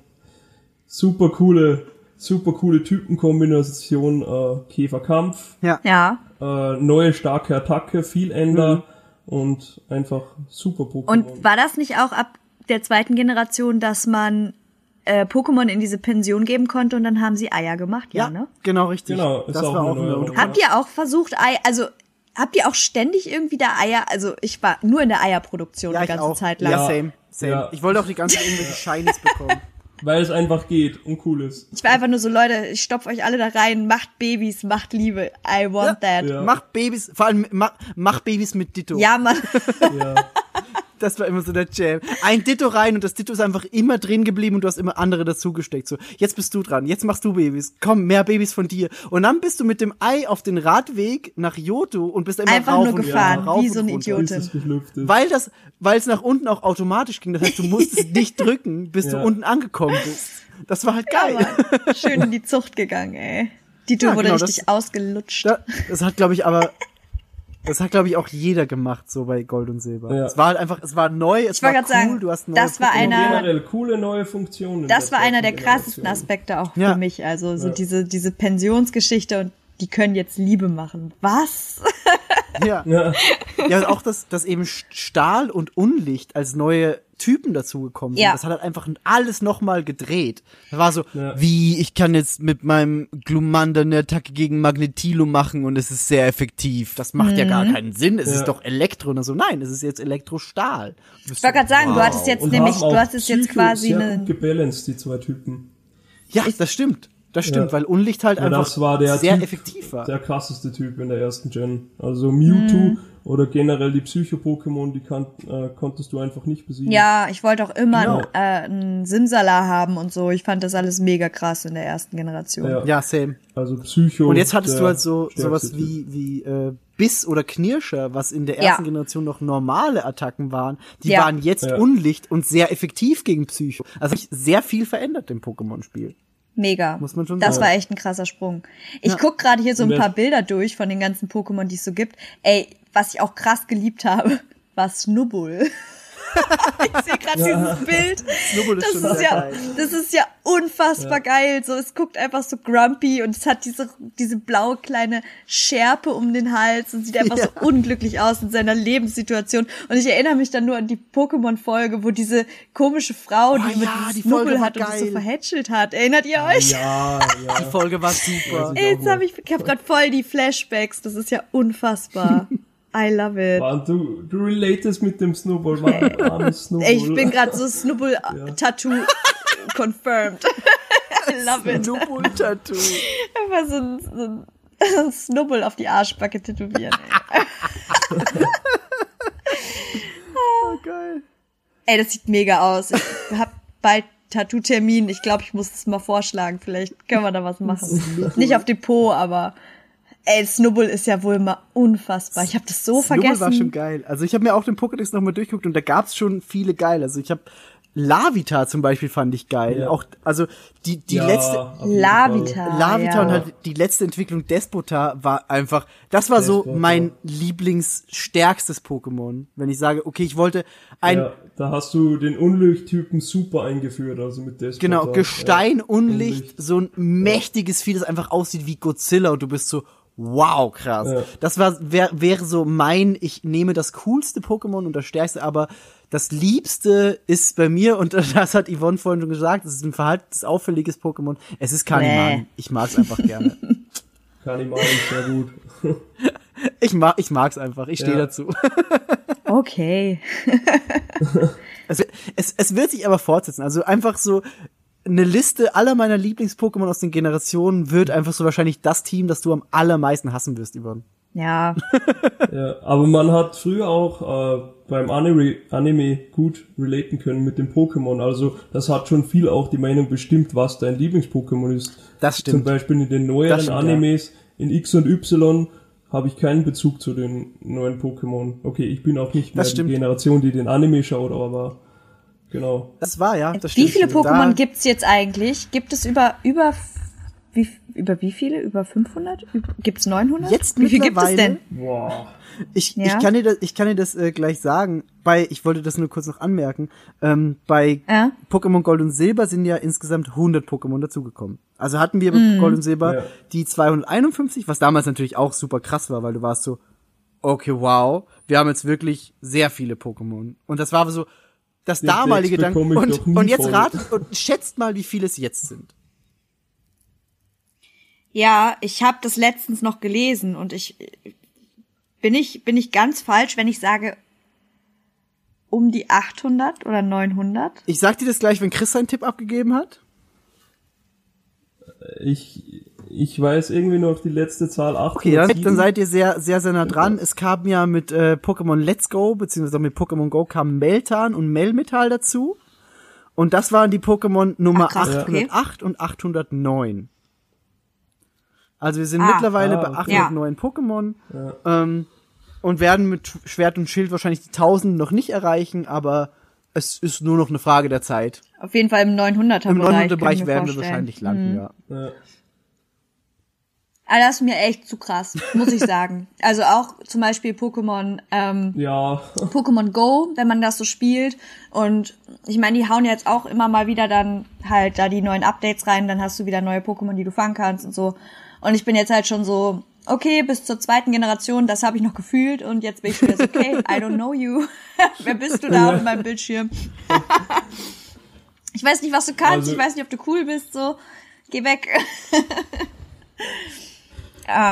Super coole, super coole Typenkombination. Äh, Käferkampf, Ja. Ja. Äh, neue starke Attacke, viel Ender und einfach super Pokémon. Und war das nicht auch ab der zweiten Generation, dass man äh, Pokémon in diese Pension geben konnte und dann haben sie Eier gemacht? Ja, ne? genau richtig. Genau, ist das auch war eine auch eine Neuerung. Habt ihr auch versucht, Ei, also habt ihr auch ständig irgendwie da Eier? Also ich war nur in der Eierproduktion Ja, die ich ganze auch. Zeit lang. Ja, Ja. same. Same. Ja. Ich wollte auch die ganze Zeit irgendwelche Shinies bekommen. Weil es einfach geht und cool ist. Ich war einfach nur so, Leute, ich stopf euch alle da rein, macht Babys, macht Liebe. I want that. Ja. Mach Babys, vor allem mach, mach Babys mit Ditto. Ja, Mann. Ja. Das war immer so der Jam. Ein Ditto rein und das Ditto ist einfach immer drin geblieben und du hast immer andere dazugesteckt. So, jetzt bist du dran, jetzt machst du Babys. Komm, mehr Babys von dir. Und dann bist du mit dem Ei auf den Radweg nach Joto und bist immer Einfach rauf nur und gefahren, rauf wie so ein runter. Idiot. Bis es geschlüpft ist. Weil das, weil es nach unten auch automatisch ging. Das heißt, du musstest nicht drücken, bis du Ja. unten angekommen bist. Das war halt Ja, geil. Mann. Schön in die Zucht gegangen, ey. Dito Ja, wurde genau, richtig das- ausgelutscht. Da, das hat, glaube ich, aber, das hat, glaube ich, auch jeder gemacht, so bei Gold und Silber. Ja. Es war halt einfach, es war neu, es Ich war wollte cool, sagen, du hast neue das war einer- Generell coole neue Funktionen. Das war einer der krassesten. Aspekte auch Ja. für mich. Also so Ja. diese, diese Pensionsgeschichte und die können jetzt Liebe machen. Was? Ja. Ja, Ja, und auch, dass, dass eben Stahl und Unlicht als neue Typen dazugekommen sind. Ja. Das hat halt einfach alles nochmal gedreht. Da war so, Ja. wie, ich kann jetzt mit meinem Glumanda eine Attacke gegen Magnetilo machen und es ist sehr effektiv. Das macht ja Mhm. gar keinen Sinn. Es Ja. ist doch Elektro. Und so, nein, es ist jetzt Elektrostahl. Du Ich wollte gerade sagen, du wow. hattest jetzt und nämlich, du hattest jetzt Psycho quasi sehr eine. gut gebalanced, die zwei Typen. Ja, das stimmt. Das stimmt, Ja. weil Unlicht halt Ja, einfach das war der sehr typ, effektiv war. Der krasseste Typ in der ersten Gen. Also Mewtwo Mhm. Oder generell die Psycho-Pokémon, die kann, äh, konntest du einfach nicht besiegen. Ja, ich wollte auch immer Genau. einen, äh, einen Simsala haben und so. Ich fand das alles mega krass in der ersten Generation. Ja. Ja, same. Also Psycho. Und jetzt hattest du halt so sowas wie wie äh, Biss oder Knirscher, was in der Ja. ersten Generation noch normale Attacken waren. Die Ja. waren jetzt Ja. Unlicht und sehr effektiv gegen Psycho. Also sich sehr viel verändert im Pokémon-Spiel. Mega. Muss man schon das sagen. war echt ein krasser Sprung. Ich Ja. guck gerade hier so ein paar Bilder durch von den ganzen Pokémon, die es so gibt. Ey, was ich auch krass geliebt habe, war Snubbul. ich sehe gerade dieses Bild. Ist das ist sehr ja, das ist ja unfassbar geil. So, es guckt einfach so grumpy und es hat diese, diese blaue kleine Schärpe um den Hals und sieht einfach Ja. so unglücklich aus in seiner Lebenssituation. Und ich erinnere mich dann nur an die Pokémon-Folge, wo diese komische Frau, Oh die mit ja, die Snubbel hat und das so verhätschelt hat. Erinnert ihr euch? Ja, ja. Die Folge war super. Ja, Ey, Jetzt habe ich, ich habe gerade voll die Flashbacks. Das ist ja unfassbar. I love it. Mann, du, du relatest mit dem Snowball, Mann. Snowball. Ey, ich bin gerade so Snubbel-Tattoo confirmed. I love it. Snubbul-Tattoo. Einfach so ein, so ein, Snubbel auf die Arschbacke tätowieren. Ey. Oh, geil. ey, das sieht mega aus. Ich hab bald Tattoo-Termin. Ich glaube, ich muss es mal vorschlagen. Vielleicht können wir da was machen. Nicht auf den Po, aber ey, Snubbel ist ja wohl mal unfassbar. Ich habe das so Snubbul vergessen. war schon geil. Also ich habe mir auch den Pokédex nochmal durchgeguckt und da gab's schon viele geil. Also ich habe Lavita zum Beispiel fand ich geil. Ja. Auch, also die, die ja, letzte, Lavita. Lavita ja. und halt die letzte Entwicklung Despota war einfach, das war so Despota. mein Lieblingsstärkstes Pokémon. Wenn ich sage, okay, ich wollte ein, Ja, da hast du den Unlichttypen super eingeführt, also mit Despota. genau, Gestein, Ja, Unlicht, so ein mächtiges Vieh, das einfach aussieht wie Godzilla und du bist so, wow, krass. Ja. Das war, wär, wäre so mein, ich nehme das coolste Pokémon und das stärkste, aber das liebste ist bei mir, und das hat Yvonne vorhin schon gesagt, es ist ein verhaltensauffälliges Pokémon, es ist Kaniman. Nee. Ich mag's einfach gerne. Ich mal sehr gut. Ich mag, ich mag's einfach, ich stehe Ja. dazu. Okay. Es, es, es wird sich aber fortsetzen. Also einfach so eine Liste aller meiner Lieblings-Pokémon aus den Generationen wird einfach so wahrscheinlich das Team, das du am allermeisten hassen wirst, Yvonne. Ja. Ja, aber man hat früher auch äh, beim Anime, Anime gut relaten können mit dem Pokémon. Also das hat schon viel auch die Meinung bestimmt, was dein Lieblings-Pokémon ist. Das stimmt. Zum Beispiel in den neueren stimmt, Animes, in X und Y, habe ich keinen Bezug zu den neuen Pokémon. Okay, ich bin auch nicht mehr die. Generation, die den Anime schaut, aber genau. Das war ja. Das Wie viele. Pokémon Da- gibt's jetzt eigentlich? Gibt es über über wie über wie viele? Über 500? Über- Gibt's 900? Jetzt wie viel gibt es mittlerweile- denn? Wow. Ich, Ja? ich kann dir das, ich kann dir das äh, gleich sagen. Bei, ich wollte das nur kurz noch anmerken. Ähm, bei Ja. Pokémon Gold und Silber sind ja insgesamt 100 Pokémon dazugekommen. Also hatten wir mit Gold und Silber Ja. die 251, was damals natürlich auch super krass war, weil du warst so, okay, wow, wir haben jetzt wirklich sehr viele Pokémon. Und das war so das Den damalige Text Gedanke. bekomme ich Und, und jetzt ratet und schätzt mal, wie viele es jetzt sind. Ja, ich habe das letztens noch gelesen und ich bin ich bin ich ganz falsch, wenn ich sage um die 800 oder 900. Ich sag dir das gleich, wenn Chris seinen Tipp abgegeben hat. Ich, ich weiß irgendwie noch die letzte Zahl 8 Okay, dann, dann seid ihr sehr, sehr, sehr nah dran. Es kam ja mit äh, Pokémon Let's Go, beziehungsweise mit Pokémon Go kam Meltan und Melmetal dazu. Und das waren die Pokémon Nummer Ach, krass, okay. 808 und 809. Also wir sind Ah. mittlerweile Ah, bei okay. 809 Pokémon. Ähm, und werden mit Schwert und Schild wahrscheinlich die 1000 noch nicht erreichen, aber es ist nur noch eine Frage der Zeit. Auf jeden Fall im 900er Im Bereich. 900 kann ich Bereich mir werden wir vorstellen. wahrscheinlich landen, ja. Ja. Ah, das ist mir echt zu krass, muss ich sagen. Also auch zum Beispiel Pokémon, ähm, ja, Pokémon Go, wenn man das so spielt. Und ich meine, die hauen jetzt auch immer mal wieder dann halt da die neuen Updates rein, dann hast du wieder neue Pokémon, die du fangen kannst und so. Und ich bin jetzt halt schon so, okay, bis zur zweiten Generation, das habe ich noch gefühlt und jetzt bin ich wieder so, okay, I don't know you. Wer bist du da auf meinem Bildschirm? ich weiß nicht, was du kannst, Also- ich weiß nicht, ob du cool bist, so. Geh weg.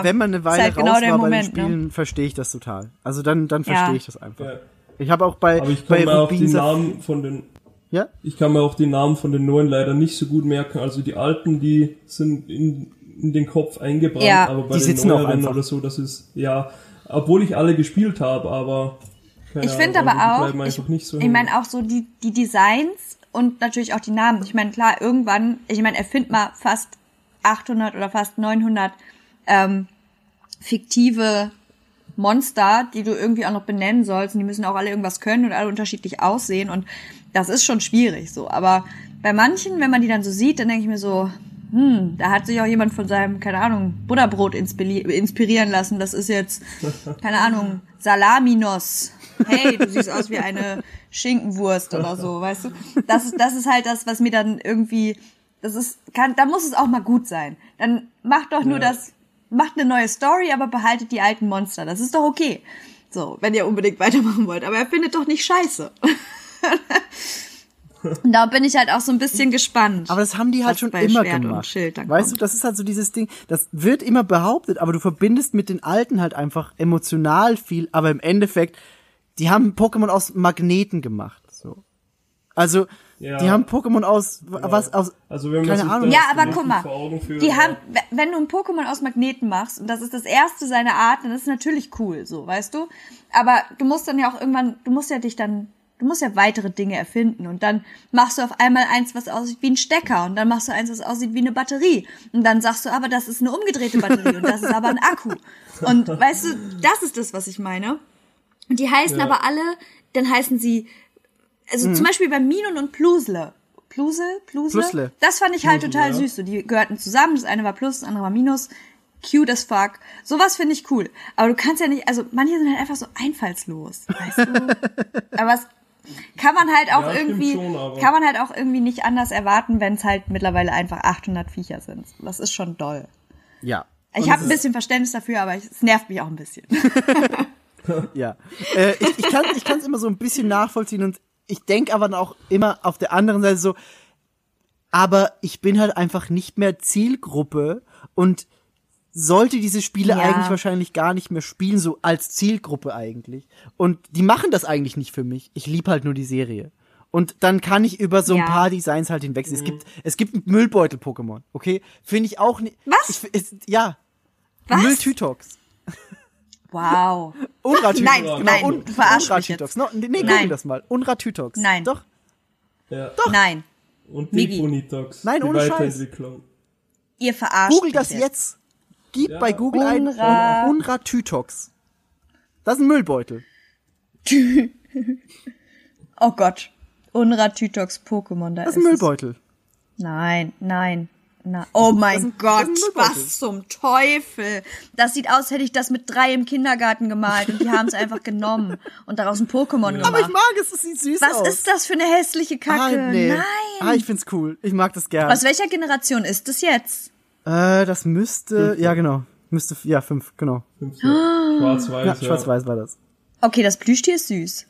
Wenn man eine Weile halt genau raus war bei Moment, den ne? Spielen, verstehe ich das total. Also dann, dann Ja. verstehe ich das einfach. ja. Ich habe auch bei, aber ich bei kann mir auch die Namen von den Ja? Ich kann mir auch die Namen von den neuen leider nicht so gut merken. Also die alten, die sind in, in den Kopf eingebrannt, Ja. aber bei Die den neueren oder so, das ist, ja, obwohl ich alle gespielt habe, aber keine Ich finde aber auch, ich, so ich meine auch so die, die Designs und natürlich auch die Namen. Ich meine, klar, irgendwann, ich meine, erfind mal fast 800 oder fast 900 ähm, fiktive Monster, die du irgendwie auch noch benennen sollst. Und die müssen auch alle irgendwas können und alle unterschiedlich aussehen. Und das ist schon schwierig so. Aber bei manchen, wenn man die dann so sieht, dann denke ich mir so, hm, da hat sich auch jemand von seinem, keine Ahnung, Butterbrot inspiri inspirieren lassen. Das ist jetzt, keine Ahnung, Salaminos. Hey, du siehst aus wie eine Schinkenwurst oder so, weißt du? Das ist, das ist halt das, was mir dann irgendwie, das ist, kann, da muss es auch mal gut sein. Dann macht doch nur Ja. das, macht eine neue Story, aber behaltet die alten Monster. Das ist doch okay. So, wenn ihr unbedingt weitermachen wollt. Aber er findet doch nicht scheiße. Und da bin ich halt auch so ein bisschen gespannt. Aber das haben die halt schon immer Schwert gemacht. Weißt kommt. du, das ist halt so dieses Ding, das wird immer behauptet, aber du verbindest mit den alten halt einfach emotional viel, aber im Endeffekt, die haben Pokémon aus Magneten gemacht, so. Also, Ja. die haben Pokémon aus, was, aus, also wenn keine Ahnung. Ja, aber guck mal, führt, die ja. haben, wenn du ein Pokémon aus Magneten machst und das ist das erste seiner Art, dann ist es natürlich cool, so, weißt du? Aber du musst dann ja auch irgendwann, du musst ja dich dann, du musst ja weitere Dinge erfinden und dann machst du auf einmal eins, was aussieht wie ein Stecker und dann machst du eins, was aussieht wie eine Batterie und dann sagst du, aber das ist eine umgedrehte Batterie und das ist aber ein Akku. Und weißt du, das ist das, was ich meine. Und die heißen Ja. aber alle, dann heißen sie, also zum Beispiel bei Minun und Plusle. Plusel? Plusle? Plusle. Das fand ich halt Plusle, total ja. süß. So, die gehörten zusammen. Das eine war Plus, das andere war Minus. Cute as fuck. Sowas finde ich cool. Aber du kannst ja nicht, also manche sind halt einfach so einfallslos. Weißt du? aber es kann man halt auch Ja, irgendwie, schon, kann man halt auch irgendwie nicht anders erwarten, wenn es halt mittlerweile einfach 800 Viecher sind. Das ist schon doll. ja. Ich habe ein bisschen Verständnis dafür, aber es nervt mich auch ein bisschen. Ja. Äh, ich ich kann ich kann's immer so ein bisschen nachvollziehen und ich denk aber dann auch immer auf der anderen Seite so, aber ich bin halt einfach nicht mehr Zielgruppe und sollte diese Spiele Ja. eigentlich wahrscheinlich gar nicht mehr spielen, so als Zielgruppe eigentlich. Und die machen das eigentlich nicht für mich. Ich lieb halt nur die Serie. Und dann kann ich über so ein Ja. paar Designs halt hinwechseln. Es gibt, es gibt ein Müllbeutel-Pokémon, okay? Finde ich auch nicht. Was? Ich, es, ja. Was? Mülltütox. Wow. Unratütox. Nein, nein, Un du verarschst mich Unratütox. No, nee, nee, Nein. google das mal. Unratütox. Nein. Doch. Ja. Nein. Und Migi. Deponitox. Nein, ohne Scheiß. Ihr verarscht Google mich das jetzt. Gib Ja. bei Google ein Unra- Unratütox. Das ist ein Müllbeutel. Oh Gott. Unratütox Pokémon, da Das ist ist ein es. Müllbeutel. Nein, nein, nein. Oh mein ein- Gott, was zum Teufel. Das sieht aus, hätte ich das mit drei im Kindergarten gemalt und die haben es einfach genommen und daraus ein Pokémon gemacht. Aber ich mag es, es sieht süß was aus. ist das für eine hässliche Kacke? Ah, nee. Nein. Ah, ich find's cool. Ich mag das gern. Aus welcher Generation ist das jetzt? Äh, das müsste, ja genau. Müsste, ja, fünf, genau. Fünf, ja. Schwarz-Weiß. Ja, ja. schwarz-weiß war das. Okay, das Plüschtier ist süß.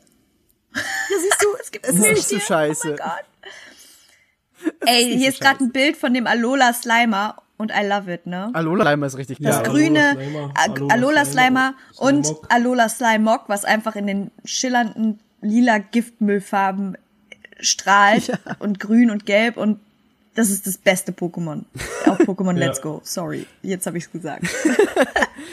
Ja, siehst du, es, gibt, es ist nicht so scheiße. Oh mein Gott. Ey, hier ist gerade ein Bild von dem Alola Slimer und I love it, ne? Alola Leimer ist richtig das Ja, geil. grüne Alola Slimer, Alola, Slimer Slimer und Slimog. Alola Slimog, was einfach in den schillernden lila Giftmüllfarben strahlt und grün und gelb und das ist das beste Pokémon. Auch Pokémon Ja. Let's Go. Sorry, jetzt habe ich's gesagt.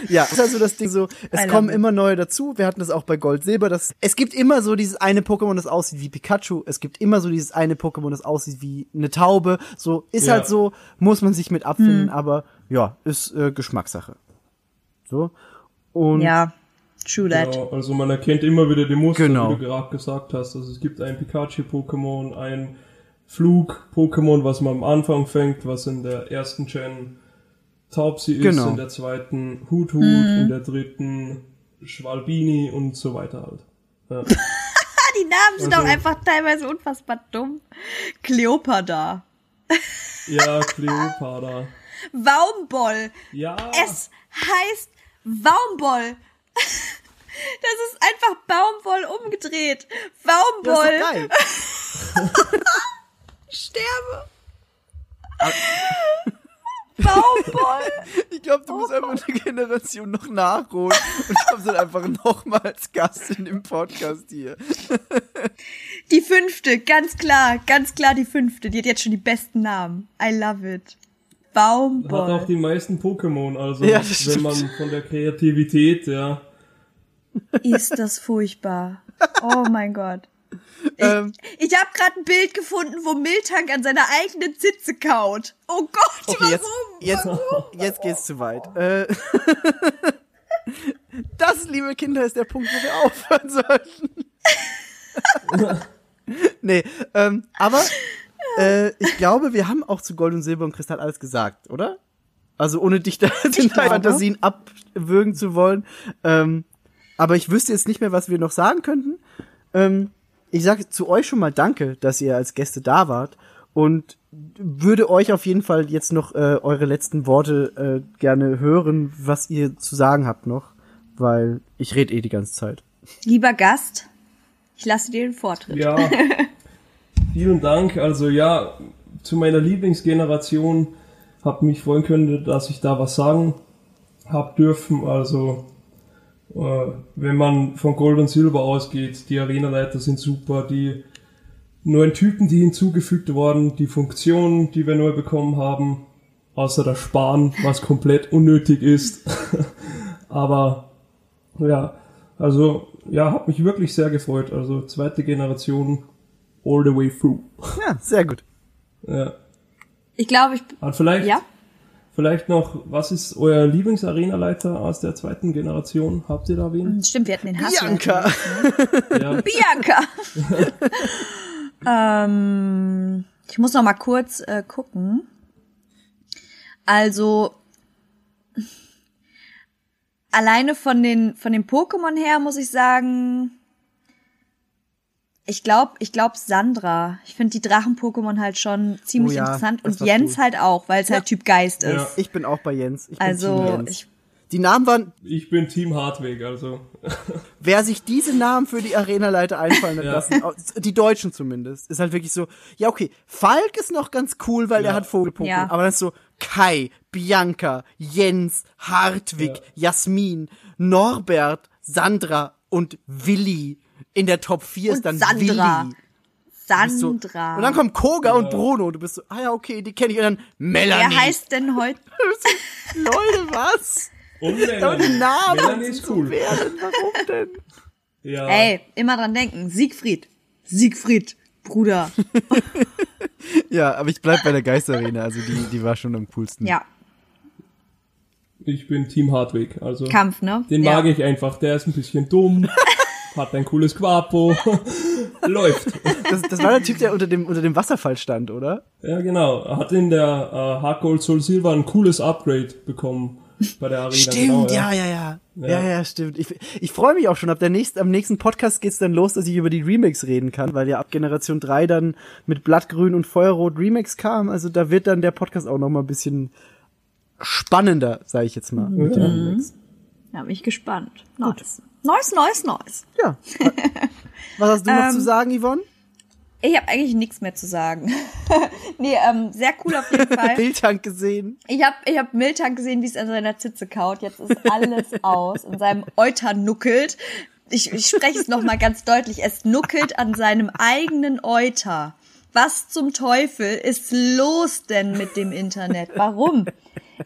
Ja, ist also das Ding so, es I kommen immer neue dazu. Wir hatten das auch bei Gold, Silber. Das, es gibt immer so dieses eine Pokémon, das aussieht wie Pikachu. Es gibt immer so dieses eine Pokémon, das aussieht wie eine Taube. So, ist Ja. halt so, muss man sich mit abfinden, Hm. aber ja, ist äh, Geschmackssache. So. Und ja, true that. Genau, also man erkennt immer wieder die Muster, Genau. wie du gerade gesagt hast. Also es gibt ein Pikachu-Pokémon, ein Flug-Pokémon, was man am Anfang fängt, was in der ersten Gen Taubsi ist, Genau. in der zweiten Hut-Hut, in der dritten Schwalbini und so weiter halt. Ja. Ah, die Namen sind Also- auch einfach teilweise unfassbar dumm. Cleopatra. ja, Cleopatra. Waumboll. Ja, Es heißt Waumboll. Das ist einfach Baumwoll umgedreht. das ist geil. Sterbe. Baumwoll. Ich glaube, du musst einfach eine Generation noch nachholen und kommst dann einfach nochmal als Gast in dem Podcast hier. Die fünfte, ganz klar, ganz klar die fünfte. Die hat jetzt schon die besten Namen. I love it. hat auch Baumwoll. die meisten Pokémon, also Ja, wenn man von der Kreativität, ja. Ist das furchtbar. Oh mein Gott. Ich, Ähm. ich habe gerade ein Bild gefunden, wo Miltank an seiner eigenen Zitze kaut. Oh Gott, Okay, jetzt, warum? jetzt, jetzt geht's zu weit. Äh, das, liebe Kinder, ist der Punkt, wo wir aufhören sollten. nee, ähm, aber äh, ich glaube, wir haben auch zu Gold und Silber und Kristall alles gesagt, oder? Also ohne dich da glaube. Fantasien abwürgen zu wollen. Ähm, aber ich wüsste jetzt nicht mehr, was wir noch sagen könnten. Ähm, ich sage zu euch schon mal Danke, dass ihr als Gäste da wart und würde euch auf jeden Fall jetzt noch äh, eure letzten Worte äh, gerne hören, was ihr zu sagen habt noch, weil ich rede eh die ganze Zeit. Lieber Gast, ich lasse dir den Vortritt. Ja, vielen Dank. Also ja, zu meiner Lieblingsgeneration hab mich freuen können, dass ich da was sagen hab dürfen. Also wenn man von Gold und Silber ausgeht, die Arenaleiter sind super, die neuen Typen, die hinzugefügt wurden, die Funktionen, die wir neu bekommen haben, außer das Sparen, was komplett unnötig ist. Aber ja, also ja, hat mich wirklich sehr gefreut. Also zweite Generation all the way through. Ja, sehr gut. Ja. Ich glaube, ich. Und vielleicht, Ja? Vielleicht noch, was ist euer Lieblingsarenaleiter aus der zweiten Generation? Habt ihr da wen? Stimmt, wir hatten den Hass. Bianca! Ja, Bianca! ähm, ich muss noch mal kurz äh, gucken. Also alleine von den von den Pokémon her muss ich sagen, ich glaube, ich glaube Sandra. Ich finde die Drachen-Pokémon halt schon ziemlich Oh ja, interessant und Jens cool. halt auch, weil es halt Typ Geist ist. Ja. Ich bin auch bei Jens. Ich bin Team Also Jens. ich die Namen waren, ich bin Team Hartweg, also. wer sich diese Namen für die Arenaleiter einfallen hat Ja. lassen, die Deutschen zumindest, ist halt wirklich so, ja okay, Falk ist noch ganz cool, weil Ja. er hat Vogelpokémon, Ja. aber dann ist so Kai, Bianca, Jens, Hartwig, Jasmin, Norbert, Sandra und Willi. In der Top 4 ist Und dann Sandra. Willi. Bist So, Sandra. und dann kommt Koga und Bruno. Du bist so, ah ja, okay, die kenne ich. Und dann Melanie. Wer heißt denn heute? Leute, was? Und Aber die Namen Melanie ist so cool. werden. Warum denn? Ja. Ey, immer dran denken. Siegfried. Siegfried, Bruder. Ja, aber ich bleib bei der Geisterarena. Also die, die war schon am coolsten. Ja, Ich bin Team Hartweg, also. Kampf, ne? Den ja. mag ich einfach. Der ist ein bisschen dumm, hat ein cooles Quapo, läuft. Das, das war der Typ, der unter dem, unter dem Wasserfall stand, oder? Ja, genau. Hat in der äh, Hard Gold Soul Silver ein cooles Upgrade bekommen bei der Arena. Stimmt, genau, ja, ja, ja. Ja, ja, stimmt. Ich, ich freue mich auch schon. Ab der nächsten, am nächsten Podcast geht's dann los, dass ich über die Remakes reden kann, weil ja ab Generation 3 dann mit Blattgrün und Feuerrot Remakes kam. Also da wird dann der Podcast auch noch mal ein bisschen spannender, sage ich jetzt mal. Remakes. Ja, bin ich gespannt. Nice. Nice, nice, nice. Ja. Was hast du noch Ähm, zu sagen, Yvonne? Ich habe eigentlich nichts mehr zu sagen. nee, ähm, sehr cool auf jeden Fall. Bildtank gesehen. Ich habe ich hab Miltank gesehen, wie es an seiner Zitze kaut. Jetzt ist alles aus. In seinem Euter nuckelt. ich, ich spreche es nochmal ganz deutlich, es nuckelt an seinem eigenen Euter. Was zum Teufel ist los denn mit dem Internet? Warum?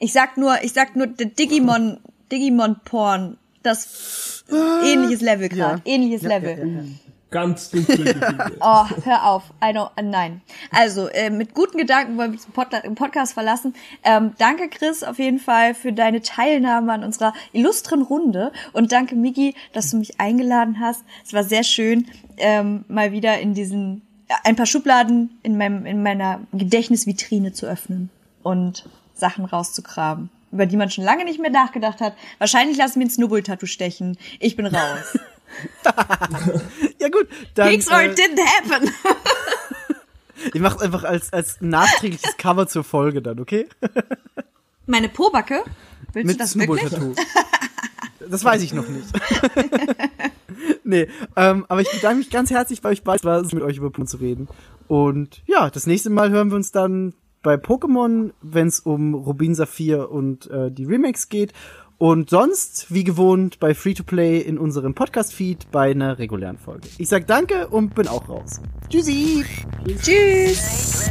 Ich sag nur, ich sag nur, der Digimon, Digimon Porn, das ähnliches Level gerade, Ja. ähnliches Ja, Level. ja, ja, ja. Ganz dunkle Gefühle. Oh, hör auf. I don't, äh, nein. Also, äh, mit guten Gedanken wollen wir den Pod Podcast verlassen. Ähm, danke, Chris, auf jeden Fall für deine Teilnahme an unserer illustren Runde. Und danke, Miki, dass du mich eingeladen hast. Es war sehr schön, ähm, mal wieder in diesen, äh, ein paar Schubladen in meinem, in meiner Gedächtnisvitrine zu öffnen und Sachen rauszukramen, über die man schon lange nicht mehr nachgedacht hat. Wahrscheinlich lassen wir ein Snubbel-Tattoo stechen. Ich bin raus. Ja gut, dann Pigs or äh, it didn't happen. ich mach's einfach als als nachträgliches Cover zur Folge dann, okay? Meine Pobacke? Willst Mit du das wirklich? Das weiß ich noch nicht. nee, ähm, aber ich bedanke mich ganz herzlich bei euch beiden. Es war mit euch über Pokémon zu reden. Und ja, das nächste Mal hören wir uns dann bei Pokémon, wenn es um Rubin Saphir und äh, die Remakes geht. Und sonst, wie gewohnt, bei Free-to-Play in unserem Podcast-Feed bei einer regulären Folge. Ich sag danke und bin auch raus. Tschüssi! Tschüss.